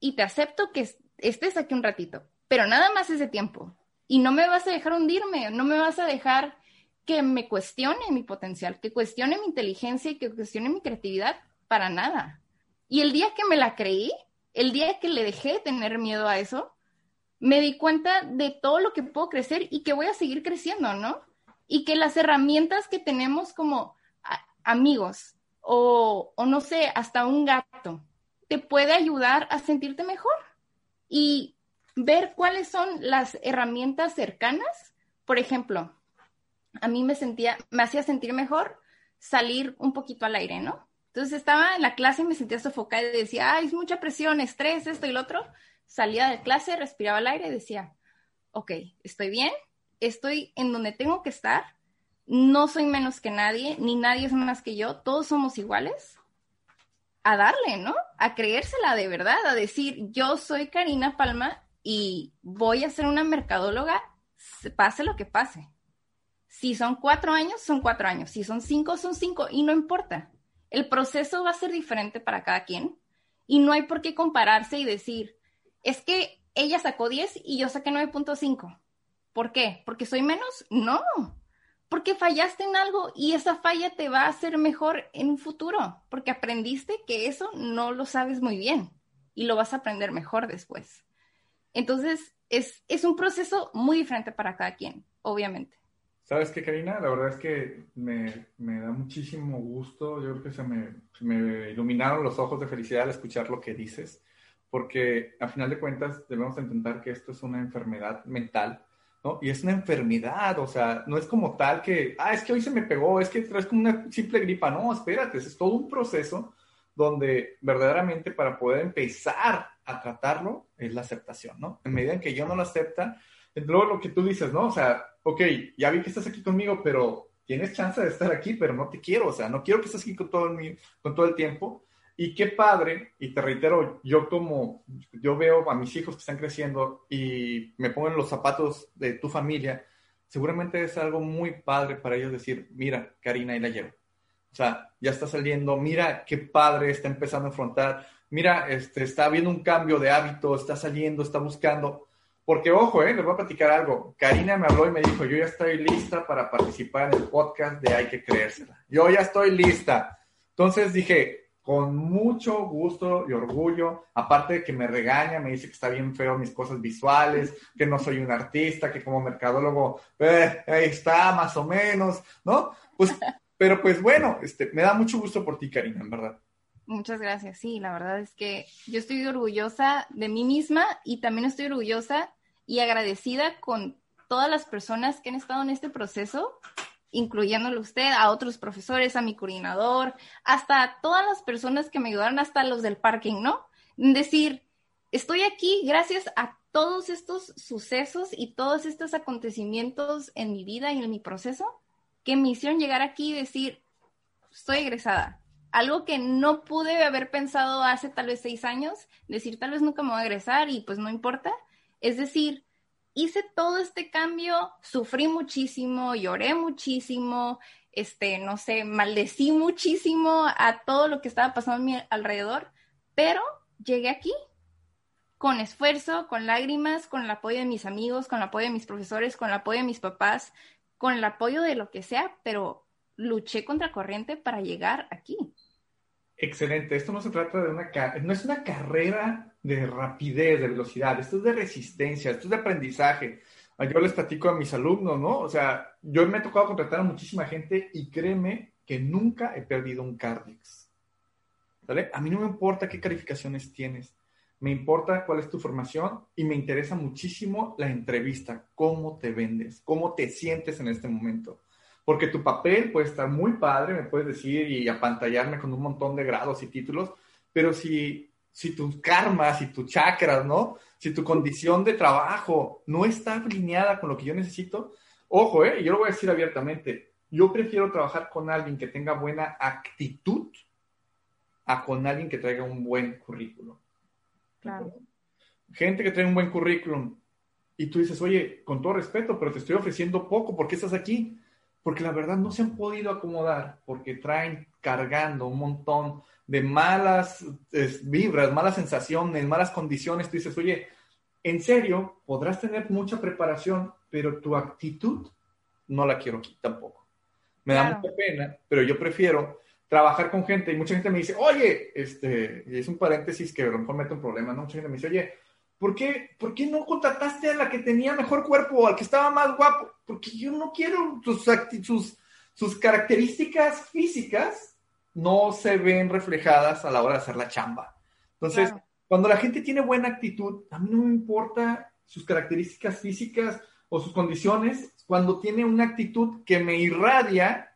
Speaker 2: y te acepto que estés aquí un ratito, pero nada más ese tiempo. Y no me vas a dejar hundirme, no me vas a dejar que me cuestione mi potencial, que cuestione mi inteligencia y que cuestione mi creatividad, para nada. Y el día que me la creí, el día que le dejé tener miedo a eso, me di cuenta de todo lo que puedo crecer y que voy a seguir creciendo, ¿no? Y que las herramientas que tenemos como amigos o, no sé, hasta un gato, te puede ayudar a sentirte mejor y ver cuáles son las herramientas cercanas. Por ejemplo, a mí me sentía, me hacía sentir mejor salir un poquito al aire, ¿no? Entonces estaba en la clase y me sentía sofocada y decía, ay, es mucha presión, estrés, esto y lo otro. Salía de clase, respiraba el aire decía, ok, estoy bien, estoy en donde tengo que estar, no soy menos que nadie, ni nadie es más que yo, todos somos iguales, a darle, ¿no? A creérsela de verdad, a decir, yo soy Karina Palma y voy a ser una mercadóloga, pase lo que pase. Si son cuatro años, son cuatro años. Si son cinco, son cinco. Y no importa. El proceso va a ser diferente para cada quien. Y no hay por qué compararse y decir, es que ella sacó 10 y yo saqué 9.5. ¿Por qué? ¿Porque soy menos? No porque fallaste en algo y esa falla te va a hacer mejor en un futuro, porque aprendiste que eso no lo sabes muy bien y lo vas a aprender mejor después. Entonces, es, es un proceso muy diferente para cada quien, obviamente.
Speaker 1: ¿Sabes qué, Karina? La verdad es que me, me da muchísimo gusto. Yo creo que se me, se me, iluminaron los ojos de felicidad al escuchar lo que dices, porque a final de cuentas debemos intentar que esto es una enfermedad mental ¿no? Y es una enfermedad, o sea, no es como tal que, ah, es que hoy se me pegó, es que es como una simple gripa, no, espérate, es todo un proceso donde verdaderamente para poder empezar a tratarlo es la aceptación, ¿no? En medida en que yo no lo acepta, luego lo que tú dices, ¿no? O sea, ok, ya vi que estás aquí conmigo, pero tienes chance de estar aquí, pero no te quiero, o sea, no quiero que estés aquí con todo el, con todo el tiempo, y qué padre, y te reitero, yo como, yo veo a mis hijos que están creciendo y me pongo en los zapatos de tu familia, seguramente es algo muy padre para ellos decir, mira, Karina, ahí la llevo. O sea, ya está saliendo, mira qué padre está empezando a afrontar, mira, este, está habiendo un cambio de hábito, está saliendo, está buscando. Porque, ojo, eh, les voy a platicar algo. Karina me habló y me dijo, yo ya estoy lista para participar en el podcast de Hay que creérsela. Yo ya estoy lista. Entonces dije, con mucho gusto y orgullo, aparte de que me regaña, me dice que está bien feo mis cosas visuales, que no soy un artista, que como mercadólogo, eh, ahí está, más o menos, ¿no? Pues, pero pues bueno, este, me da mucho gusto por ti, Karina, en verdad.
Speaker 2: Muchas gracias, sí, la verdad es que yo estoy orgullosa de mí misma y también estoy orgullosa y agradecida con todas las personas que han estado en este proceso, incluyéndolo usted, a otros profesores, a mi coordinador, hasta a todas las personas que me ayudaron, hasta los del parking, ¿no? Decir, estoy aquí gracias a todos estos sucesos y todos estos acontecimientos en mi vida y en mi proceso que me hicieron llegar aquí y decir, estoy egresada. Algo que no pude haber pensado hace tal vez seis años, decir tal vez nunca me voy a egresar y pues no importa. Es decir, hice todo este cambio, sufrí muchísimo, lloré muchísimo, este, no sé, maldecí muchísimo a todo lo que estaba pasando a mi alrededor, pero llegué aquí con esfuerzo, con lágrimas, con el apoyo de mis amigos, con el apoyo de mis profesores, con el apoyo de mis papás, con el apoyo de lo que sea, pero luché contra corriente para llegar aquí.
Speaker 1: Excelente. Esto no se trata de una, no es una carrera de rapidez, de velocidad. Esto es de resistencia, esto es de aprendizaje. Yo les platico a mis alumnos, ¿no? O sea, yo me he tocado contratar a muchísima gente y créeme que nunca he perdido un Cardix. ¿Vale? A mí no me importa qué calificaciones tienes me importa cuál es tu formación y me interesa muchísimo la entrevista, cómo te vendes, cómo te sientes en este momento. Porque tu papel puede estar muy padre, me puedes decir y apantallarme con un montón de grados y títulos, pero si, si tu karma, si tu chakras, ¿no? Si tu condición de trabajo no está alineada con lo que yo necesito, ojo, ¿eh? Yo lo voy a decir abiertamente, yo prefiero trabajar con alguien que tenga buena actitud a con alguien que traiga un buen currículum. Gente que trae un buen currículum y tú dices, oye, con todo respeto, pero te estoy ofreciendo poco, ¿por qué estás aquí? Porque la verdad no se han podido acomodar, porque traen cargando un montón de malas vibras, malas sensaciones, malas condiciones. Tú dices, oye, en serio, podrás tener mucha preparación, pero tu actitud no la quiero aquí tampoco. Me da mucha pena, pero yo prefiero trabajar con gente y mucha gente me dice, oye, este, y es un paréntesis que a lo mejor mete un problema, ¿no? Mucha gente me dice, oye, ¿por qué, ¿por qué no contrataste a la que tenía mejor cuerpo o al que estaba más guapo? Porque yo no quiero sus, sus, sus características físicas no se ven reflejadas a la hora de hacer la chamba. Entonces, cuando la gente tiene buena actitud, a mí no me importa sus características físicas o sus condiciones, cuando tiene una actitud que me irradia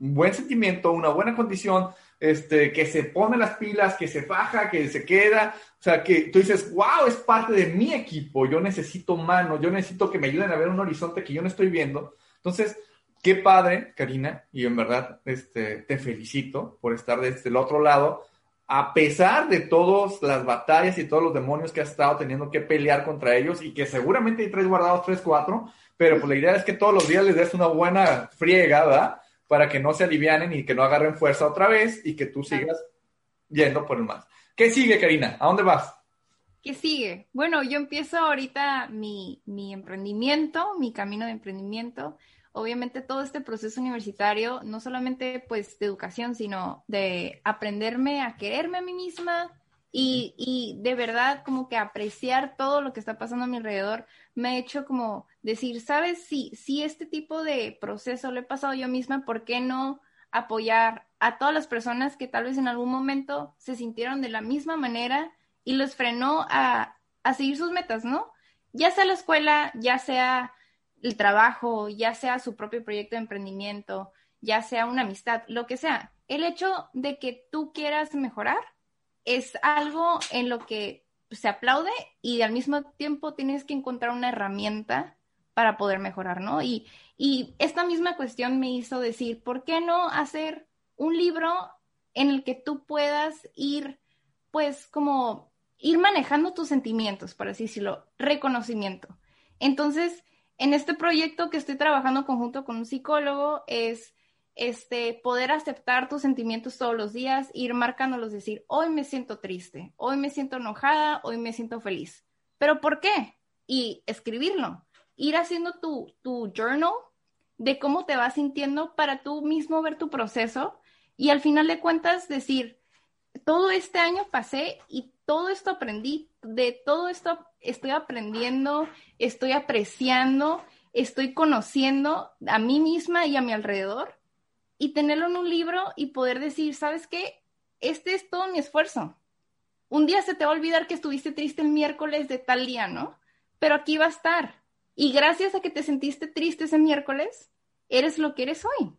Speaker 1: un buen sentimiento, una buena condición, este, que se pone las pilas, que se faja, que se queda, o sea, que tú dices, wow, es parte de mi equipo, yo necesito mano, yo necesito que me ayuden a ver un horizonte que yo no estoy viendo. Entonces, qué padre, Karina, y en verdad este, te felicito por estar desde el otro lado, a pesar de todas las batallas y todos los demonios que has estado teniendo que pelear contra ellos y que seguramente hay tres guardados, tres, cuatro, pero pues la idea es que todos los días les des una buena friega, ¿verdad? Para que no se alivianen y que no agarren fuerza otra vez y que tú sigas yendo por el más. ¿Qué sigue, Karina? ¿A dónde vas?
Speaker 2: ¿Qué sigue? Bueno, yo empiezo ahorita mi, mi emprendimiento, mi camino de emprendimiento. Obviamente todo este proceso universitario, no solamente pues de educación, sino de aprenderme a quererme a mí misma, y, y, de verdad como que apreciar todo lo que está pasando a mi alrededor me ha hecho como decir, ¿sabes? Si, si este tipo de proceso lo he pasado yo misma, ¿por qué no apoyar a todas las personas que tal vez en algún momento se sintieron de la misma manera y los frenó a, a seguir sus metas, ¿no? Ya sea la escuela, ya sea el trabajo, ya sea su propio proyecto de emprendimiento, ya sea una amistad, lo que sea. El hecho de que tú quieras mejorar es algo en lo que se aplaude y al mismo tiempo tienes que encontrar una herramienta para poder mejorar, ¿no? Y, y esta misma cuestión me hizo decir, ¿por qué no hacer un libro en el que tú puedas ir, pues, como ir manejando tus sentimientos, por así decirlo, reconocimiento? Entonces, en este proyecto que estoy trabajando conjunto con un psicólogo es este, poder aceptar tus sentimientos todos los días, ir marcándolos, decir, hoy me siento triste, hoy me siento enojada, hoy me siento feliz. ¿Pero por qué? Y escribirlo, ir haciendo tu, tu journal de cómo te vas sintiendo para tú mismo ver tu proceso y al final de cuentas decir, todo este año pasé y todo esto aprendí, de todo esto estoy aprendiendo, estoy apreciando, estoy conociendo a mí misma y a mi alrededor y tenerlo en un libro y poder decir, ¿sabes qué? Este es todo mi esfuerzo. Un día se te va a olvidar que estuviste triste el miércoles de tal día, ¿no? Pero aquí va a estar. Y gracias a que te sentiste triste ese miércoles, eres lo que eres hoy.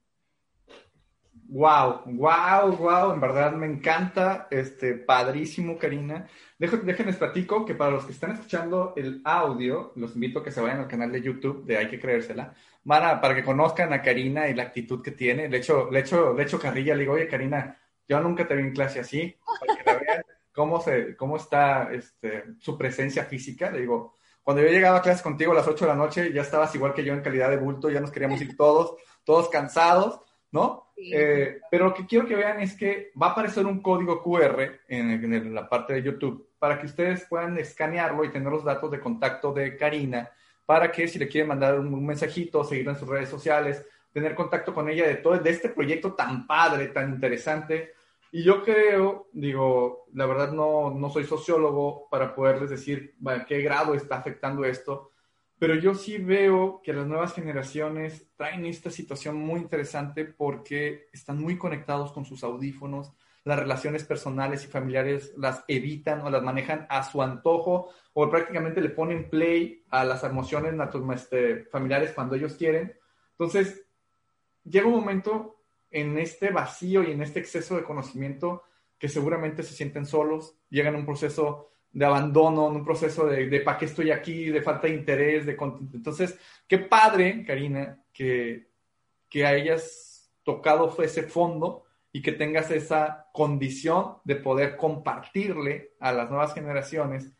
Speaker 1: Wow, wow, wow, en verdad me encanta, este, padrísimo, Karina. déjenles platico que para los que están escuchando el audio, los invito a que se vayan al canal de YouTube de Hay que creérsela, para, para que conozcan a Karina y la actitud que tiene. Le echo, le echo, le echo carrilla, le digo, oye, Karina, yo nunca te vi en clase así, para que la vean cómo, se, cómo está este, su presencia física. Le digo, cuando yo llegaba a clase contigo a las 8 de la noche, ya estabas igual que yo en calidad de bulto, ya nos queríamos ir todos, todos cansados ¿no? Eh, pero lo que quiero que vean es que va a aparecer un código QR en, la parte de YouTube para que ustedes puedan escanearlo y tener los datos de contacto de Karina para que si le quieren mandar un, mensajito, seguirla en sus redes sociales, tener contacto con ella de todo de este proyecto tan padre, tan interesante. Y yo creo, digo, la verdad no, no soy sociólogo para poderles decir bueno, qué grado está afectando esto, pero yo sí veo que las nuevas generaciones traen esta situación muy interesante porque están muy conectados con sus audífonos, las relaciones personales y familiares las evitan o las manejan a su antojo o prácticamente le ponen play a las emociones este, familiares cuando ellos quieren. Entonces, llega un momento en este vacío y en este exceso de conocimiento que seguramente se sienten solos, llegan a un proceso de abandono, un proceso de, de ¿para qué estoy aquí? De falta de interés, de Entonces, qué padre, Karina, que, que hayas tocado ese fondo y que tengas esa condición de poder compartirle a las nuevas generaciones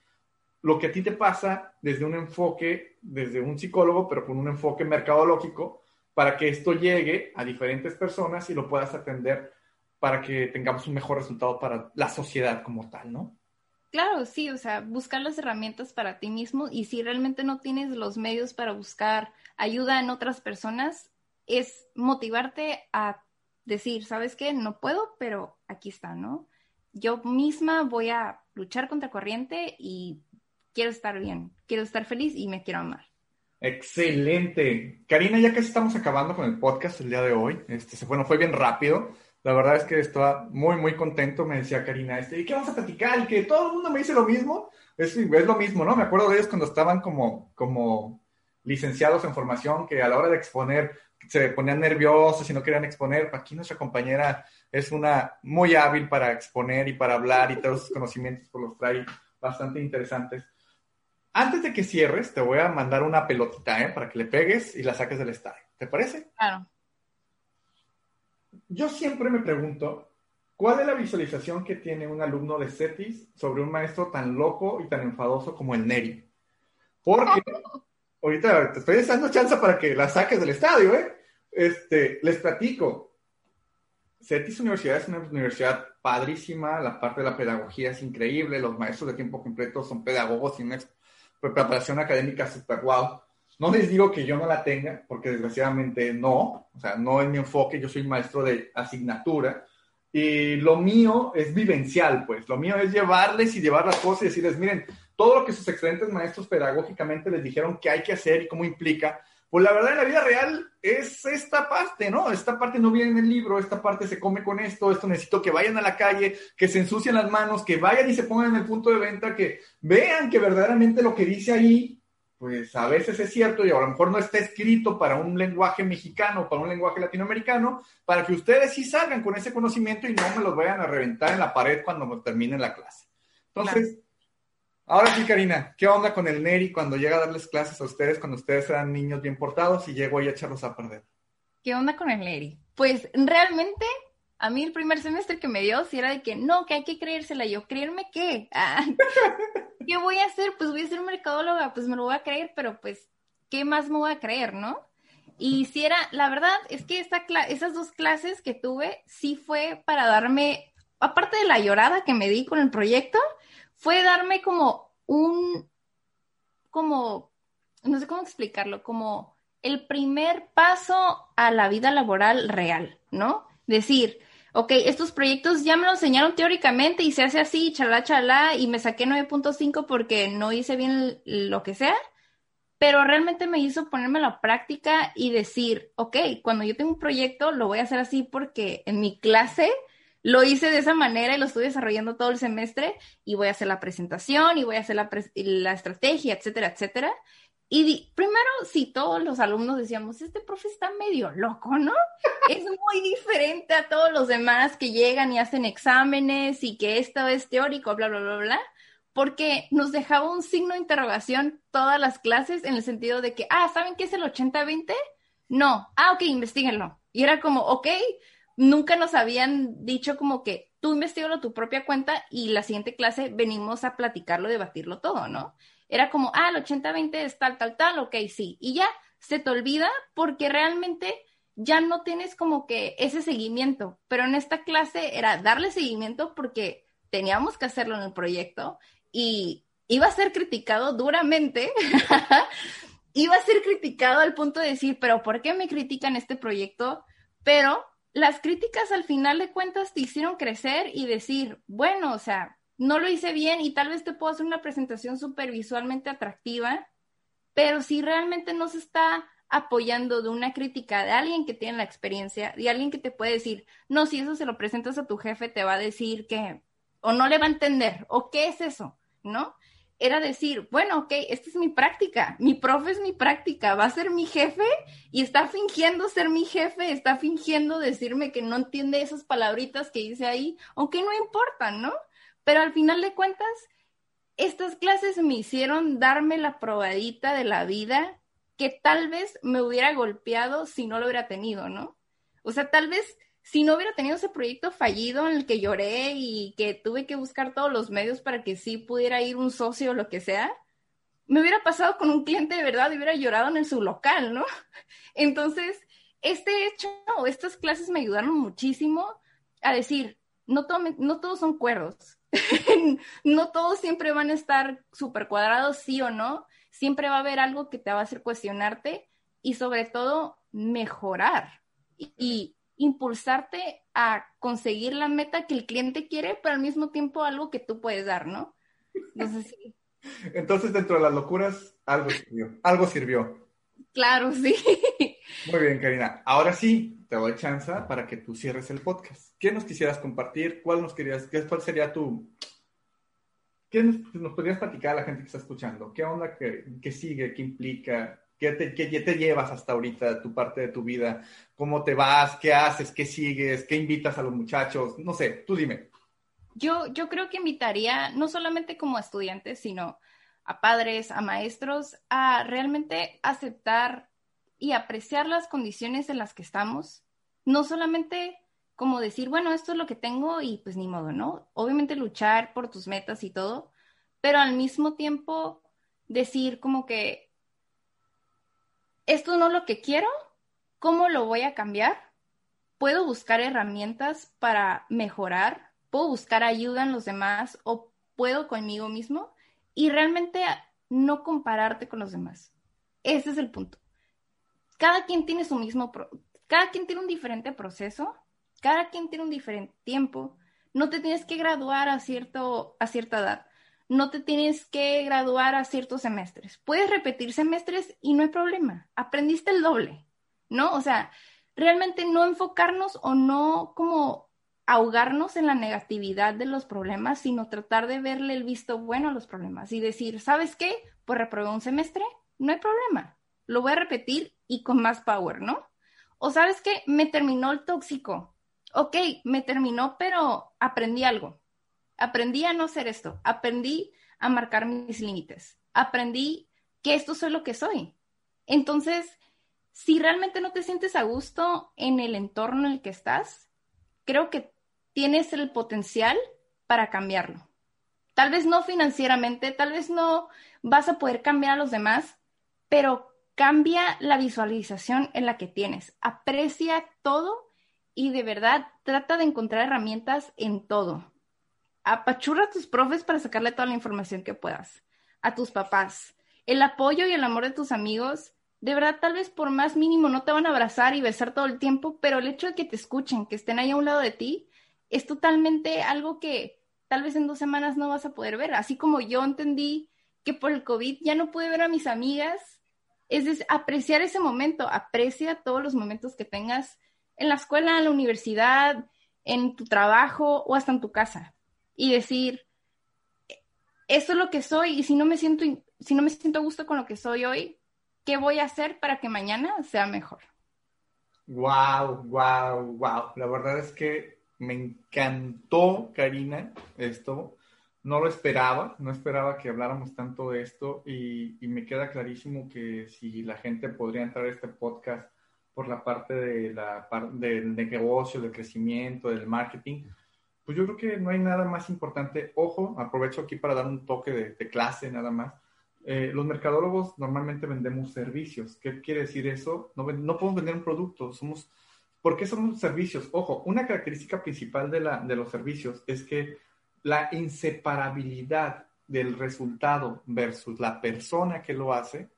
Speaker 1: lo que a ti te pasa desde un enfoque, desde un psicólogo, pero con un enfoque mercadológico, para que esto llegue a diferentes personas y lo puedas atender para que tengamos un mejor resultado para la sociedad como tal, ¿no?
Speaker 2: Claro, sí, o sea, buscar las herramientas para ti mismo y si realmente no tienes los medios para buscar ayuda en otras personas, es motivarte a decir, ¿sabes qué? No puedo, pero aquí está, ¿no? Yo misma voy a luchar contra corriente y quiero estar bien, quiero estar feliz y me quiero amar.
Speaker 1: Excelente. Karina, ya casi estamos acabando con el podcast el día de hoy. Este, se fue, bien rápido. La verdad es que estaba muy, muy contento, me decía Karina, este, ¿y qué vamos a platicar? Y que todo el mundo me dice lo mismo. Es, es lo mismo, ¿no? Me acuerdo de ellos cuando estaban como, como licenciados en formación, que a la hora de exponer se ponían nerviosos y no querían exponer. Aquí nuestra compañera es una muy hábil para exponer y para hablar y todos sus conocimientos por los trae bastante interesantes. Antes de que cierres, te voy a mandar una pelotita, ¿eh? Para que le pegues y la saques del estadio. ¿Te parece?
Speaker 2: Claro
Speaker 1: yo siempre me pregunto, ¿cuál es la visualización que tiene un alumno de CETIS sobre un maestro tan loco y tan enfadoso como el Neri? Porque ahorita te estoy dando chance para que la saques del estadio, ¿eh? Este, les platico. CETIS Universidad es una universidad padrísima, la parte de la pedagogía es increíble, los maestros de tiempo completo son pedagogos y una preparación académica super guau. No les digo que yo no la tenga, porque desgraciadamente no, o sea, no es mi enfoque, yo soy maestro de asignatura, y lo mío es vivencial, pues, lo mío es llevarles y llevar las cosas y decirles, miren, todo lo que sus excelentes maestros pedagógicamente les dijeron que hay que hacer y cómo implica, pues la verdad en la vida real es esta parte, ¿no? Esta parte no viene en el libro, esta parte se come con esto, esto necesito que vayan a la calle, que se ensucien las manos, que vayan y se pongan en el punto de venta, que vean que verdaderamente lo que dice ahí pues a veces es cierto y a lo mejor no está escrito para un lenguaje mexicano, para un lenguaje latinoamericano, para que ustedes sí salgan con ese conocimiento y no me los vayan a reventar en la pared cuando termine la clase. Entonces, ahora sí, Karina, ¿qué onda con el Neri cuando llega a darles clases a ustedes cuando ustedes eran niños bien portados y llego ahí a echarlos a perder?
Speaker 2: ¿Qué onda con el Neri? Pues realmente a mí el primer semestre que me dio, si era de que no, que hay que creérsela. Yo, ¿creerme qué? Ah, ¿Qué voy a hacer? Pues voy a ser mercadóloga, pues me lo voy a creer, pero pues, ¿qué más me voy a creer, no? Y si era, la verdad es que esta esas dos clases que tuve, sí fue para darme, aparte de la llorada que me di con el proyecto, fue darme como un, como, no sé cómo explicarlo, como el primer paso a la vida laboral real, ¿no? Decir, ok, estos proyectos ya me lo enseñaron teóricamente y se hace así, chalá, chalá, y me saqué 9.5 porque no hice bien lo que sea, pero realmente me hizo ponerme la práctica y decir, ok, cuando yo tengo un proyecto lo voy a hacer así porque en mi clase lo hice de esa manera y lo estoy desarrollando todo el semestre y voy a hacer la presentación y voy a hacer la, la estrategia, etcétera, etcétera. Y primero, si todos los alumnos decíamos, este profe está medio loco, ¿no? es muy diferente a todos los demás que llegan y hacen exámenes y que esto es teórico, bla, bla, bla, bla, porque nos dejaba un signo de interrogación todas las clases en el sentido de que, ah, ¿saben qué es el 80-20? No, ah, ok, investiguenlo. Y era como, ok, nunca nos habían dicho como que tú investigalo tu propia cuenta y la siguiente clase venimos a platicarlo, debatirlo todo, ¿no? Era como, ah, el 80-20 es tal, tal, tal, ok, sí. Y ya se te olvida porque realmente ya no tienes como que ese seguimiento. Pero en esta clase era darle seguimiento porque teníamos que hacerlo en el proyecto y iba a ser criticado duramente. iba a ser criticado al punto de decir, pero ¿por qué me critican este proyecto? Pero las críticas al final de cuentas te hicieron crecer y decir, bueno, o sea, no lo hice bien y tal vez te puedo hacer una presentación súper visualmente atractiva, pero si realmente no se está apoyando de una crítica de alguien que tiene la experiencia, de alguien que te puede decir, no, si eso se lo presentas a tu jefe, te va a decir que, o no le va a entender, o qué es eso, ¿no? Era decir, bueno, ok, esta es mi práctica, mi profe es mi práctica, va a ser mi jefe y está fingiendo ser mi jefe, está fingiendo decirme que no entiende esas palabritas que dice ahí, aunque no importan, ¿no? Pero al final de cuentas, estas clases me hicieron darme la probadita de la vida que tal vez me hubiera golpeado si no lo hubiera tenido, ¿no? O sea, tal vez si no hubiera tenido ese proyecto fallido en el que lloré y que tuve que buscar todos los medios para que sí pudiera ir un socio o lo que sea, me hubiera pasado con un cliente de verdad y hubiera llorado en su local, ¿no? Entonces, este hecho o estas clases me ayudaron muchísimo a decir, no, no todos son cuerdos, no todos siempre van a estar súper cuadrados, sí o no. Siempre va a haber algo que te va a hacer cuestionarte y sobre todo mejorar y, impulsarte a conseguir la meta que el cliente quiere, pero al mismo tiempo algo que tú puedes dar, ¿no?
Speaker 1: Entonces, Entonces dentro de las locuras, algo sirvió. Algo sirvió.
Speaker 2: Claro, sí.
Speaker 1: Muy bien, Karina. Ahora sí, te doy chance para que tú cierres el podcast. ¿Qué nos quisieras compartir? ¿Cuál nos querías, qué, cuál sería tu, qué nos, podrías platicar a la gente que está escuchando? ¿Qué onda que, sigue? ¿Qué implica? ¿Qué te, ¿Qué te, llevas hasta ahorita, tu parte de tu vida? ¿Cómo te vas? ¿Qué haces? ¿Qué sigues? ¿Qué invitas a los muchachos? No sé, tú dime.
Speaker 2: Yo, yo creo que invitaría no solamente como estudiantes, sino a padres, a maestros, a realmente aceptar y apreciar las condiciones en las que estamos, no solamente como decir, bueno, esto es lo que tengo y pues ni modo, ¿no? Obviamente luchar por tus metas y todo, pero al mismo tiempo decir como que esto no es lo que quiero, ¿cómo lo voy a cambiar? Puedo buscar herramientas para mejorar, puedo buscar ayuda en los demás o puedo conmigo mismo y realmente no compararte con los demás. Ese es el punto cada quien tiene su mismo, cada quien tiene un diferente proceso, cada quien tiene un diferente tiempo. No te tienes que graduar a, cierto, a cierta edad, no te tienes que graduar a ciertos semestres. Puedes repetir semestres y no hay problema, aprendiste el doble, ¿no? O sea, realmente no enfocarnos o no como ahogarnos en la negatividad de los problemas, sino tratar de verle el visto bueno a los problemas y decir, ¿sabes qué? Pues reprobé un semestre, no hay problema lo voy a repetir y con más power, ¿no? O sabes que me terminó el tóxico. Ok, me terminó, pero aprendí algo. Aprendí a no ser esto. Aprendí a marcar mis límites. Aprendí que esto soy lo que soy. Entonces, si realmente no te sientes a gusto en el entorno en el que estás, creo que tienes el potencial para cambiarlo. Tal vez no financieramente, tal vez no vas a poder cambiar a los demás, pero cambia la visualización en la que tienes, aprecia todo y de verdad trata de encontrar herramientas en todo. Apachurra a tus profes para sacarle toda la información que puedas, a tus papás. El apoyo y el amor de tus amigos, de verdad tal vez por más mínimo no te van a abrazar y besar todo el tiempo, pero el hecho de que te escuchen, que estén ahí a un lado de ti, es totalmente algo que tal vez en dos semanas no vas a poder ver. Así como yo entendí que por el COVID ya no pude ver a mis amigas es apreciar ese momento, aprecia todos los momentos que tengas en la escuela, en la universidad, en tu trabajo o hasta en tu casa y decir, esto es lo que soy y si no me siento, si no me siento a gusto con lo que soy hoy, qué voy a hacer para que mañana sea mejor.
Speaker 1: Wow, wow, wow. La verdad es que me encantó, Karina, esto. No lo esperaba, no esperaba que habláramos tanto de esto y, me queda clarísimo que si la gente podría entrar a este podcast por la parte de la negocio, del crecimiento, del marketing, pues yo creo que no hay nada más importante. Ojo, aprovecho aquí para dar un toque de, clase nada más. Eh, los mercadólogos normalmente vendemos servicios. ¿Qué quiere decir eso? No, no podemos vender un producto, somos... ¿Por qué somos servicios? Ojo, una característica principal de, la, de los servicios es que la inseparabilidad del resultado versus la persona que lo hace,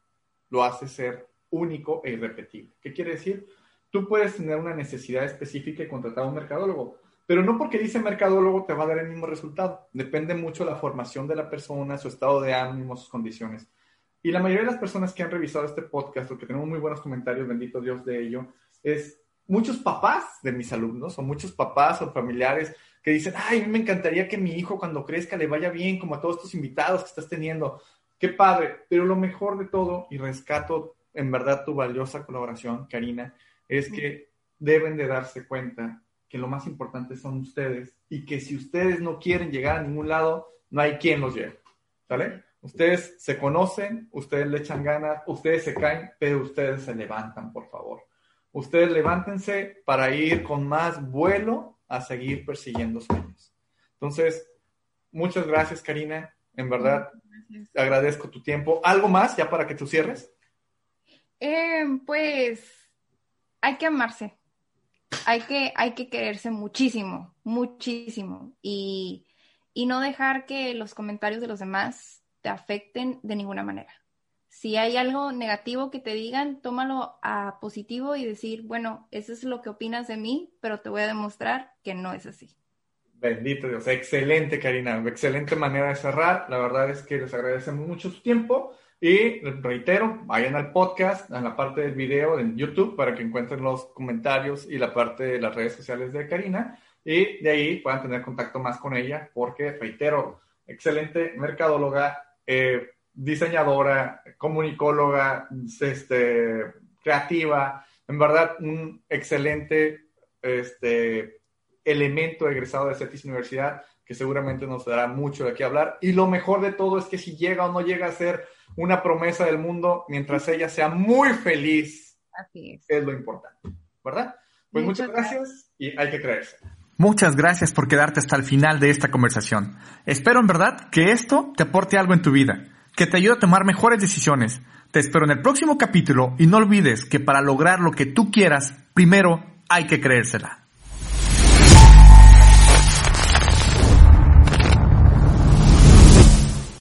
Speaker 1: lo hace ser único e irrepetible. ¿Qué quiere decir? Tú puedes tener una necesidad específica y contratar a un mercadólogo, pero no porque dice mercadólogo te va a dar el mismo resultado. Depende mucho de la formación de la persona, su estado de ánimo, sus condiciones. Y la mayoría de las personas que han revisado este podcast, o que tenemos muy buenos comentarios, bendito Dios de ello, es muchos papás de mis alumnos, o muchos papás o familiares que dicen, ay, me encantaría que mi hijo cuando crezca le vaya bien, como a todos estos invitados que estás teniendo. Qué padre. Pero lo mejor de todo, y rescato en verdad tu valiosa colaboración, Karina, es que deben de darse cuenta que lo más importante son ustedes y que si ustedes no quieren llegar a ningún lado, no hay quien los lleve. ¿Sale? Ustedes se conocen, ustedes le echan ganas, ustedes se caen, pero ustedes se levantan, por favor. Ustedes levántense para ir con más vuelo a seguir persiguiendo sueños. Entonces, muchas gracias, Karina. En verdad, agradezco tu tiempo. ¿Algo más ya para que tú cierres?
Speaker 2: Eh, pues hay que amarse hay que, hay que quererse muchísimo, muchísimo. Y, y no dejar que los comentarios de los demás te afecten de ninguna manera. Si hay algo negativo que te digan, tómalo a positivo y decir, bueno, eso es lo que opinas de mí, pero te voy a demostrar que no es así.
Speaker 1: Bendito Dios, excelente Karina, excelente manera de cerrar. La verdad es que les agradecemos mucho su tiempo. Y reitero, vayan al podcast, en la parte del video en YouTube para que encuentren los comentarios y la parte de las redes sociales de Karina y de ahí puedan tener contacto más con ella porque, reitero, excelente mercadóloga, eh, diseñadora, comunicóloga, este, creativa, en verdad un excelente este, elemento egresado de CETIS Universidad que seguramente nos dará mucho de qué hablar. Y lo mejor de todo es que si llega o no llega a ser una promesa del mundo, mientras ella sea muy feliz,
Speaker 2: Así es.
Speaker 1: es lo importante, ¿verdad? Pues muchas, gracias y hay que creerse.
Speaker 3: Muchas gracias por quedarte hasta el final de esta conversación. Espero en verdad que esto te aporte algo en tu vida, que te ayude a tomar mejores decisiones. Te espero en el próximo capítulo y no olvides que para lograr lo que tú quieras, primero hay que creérsela.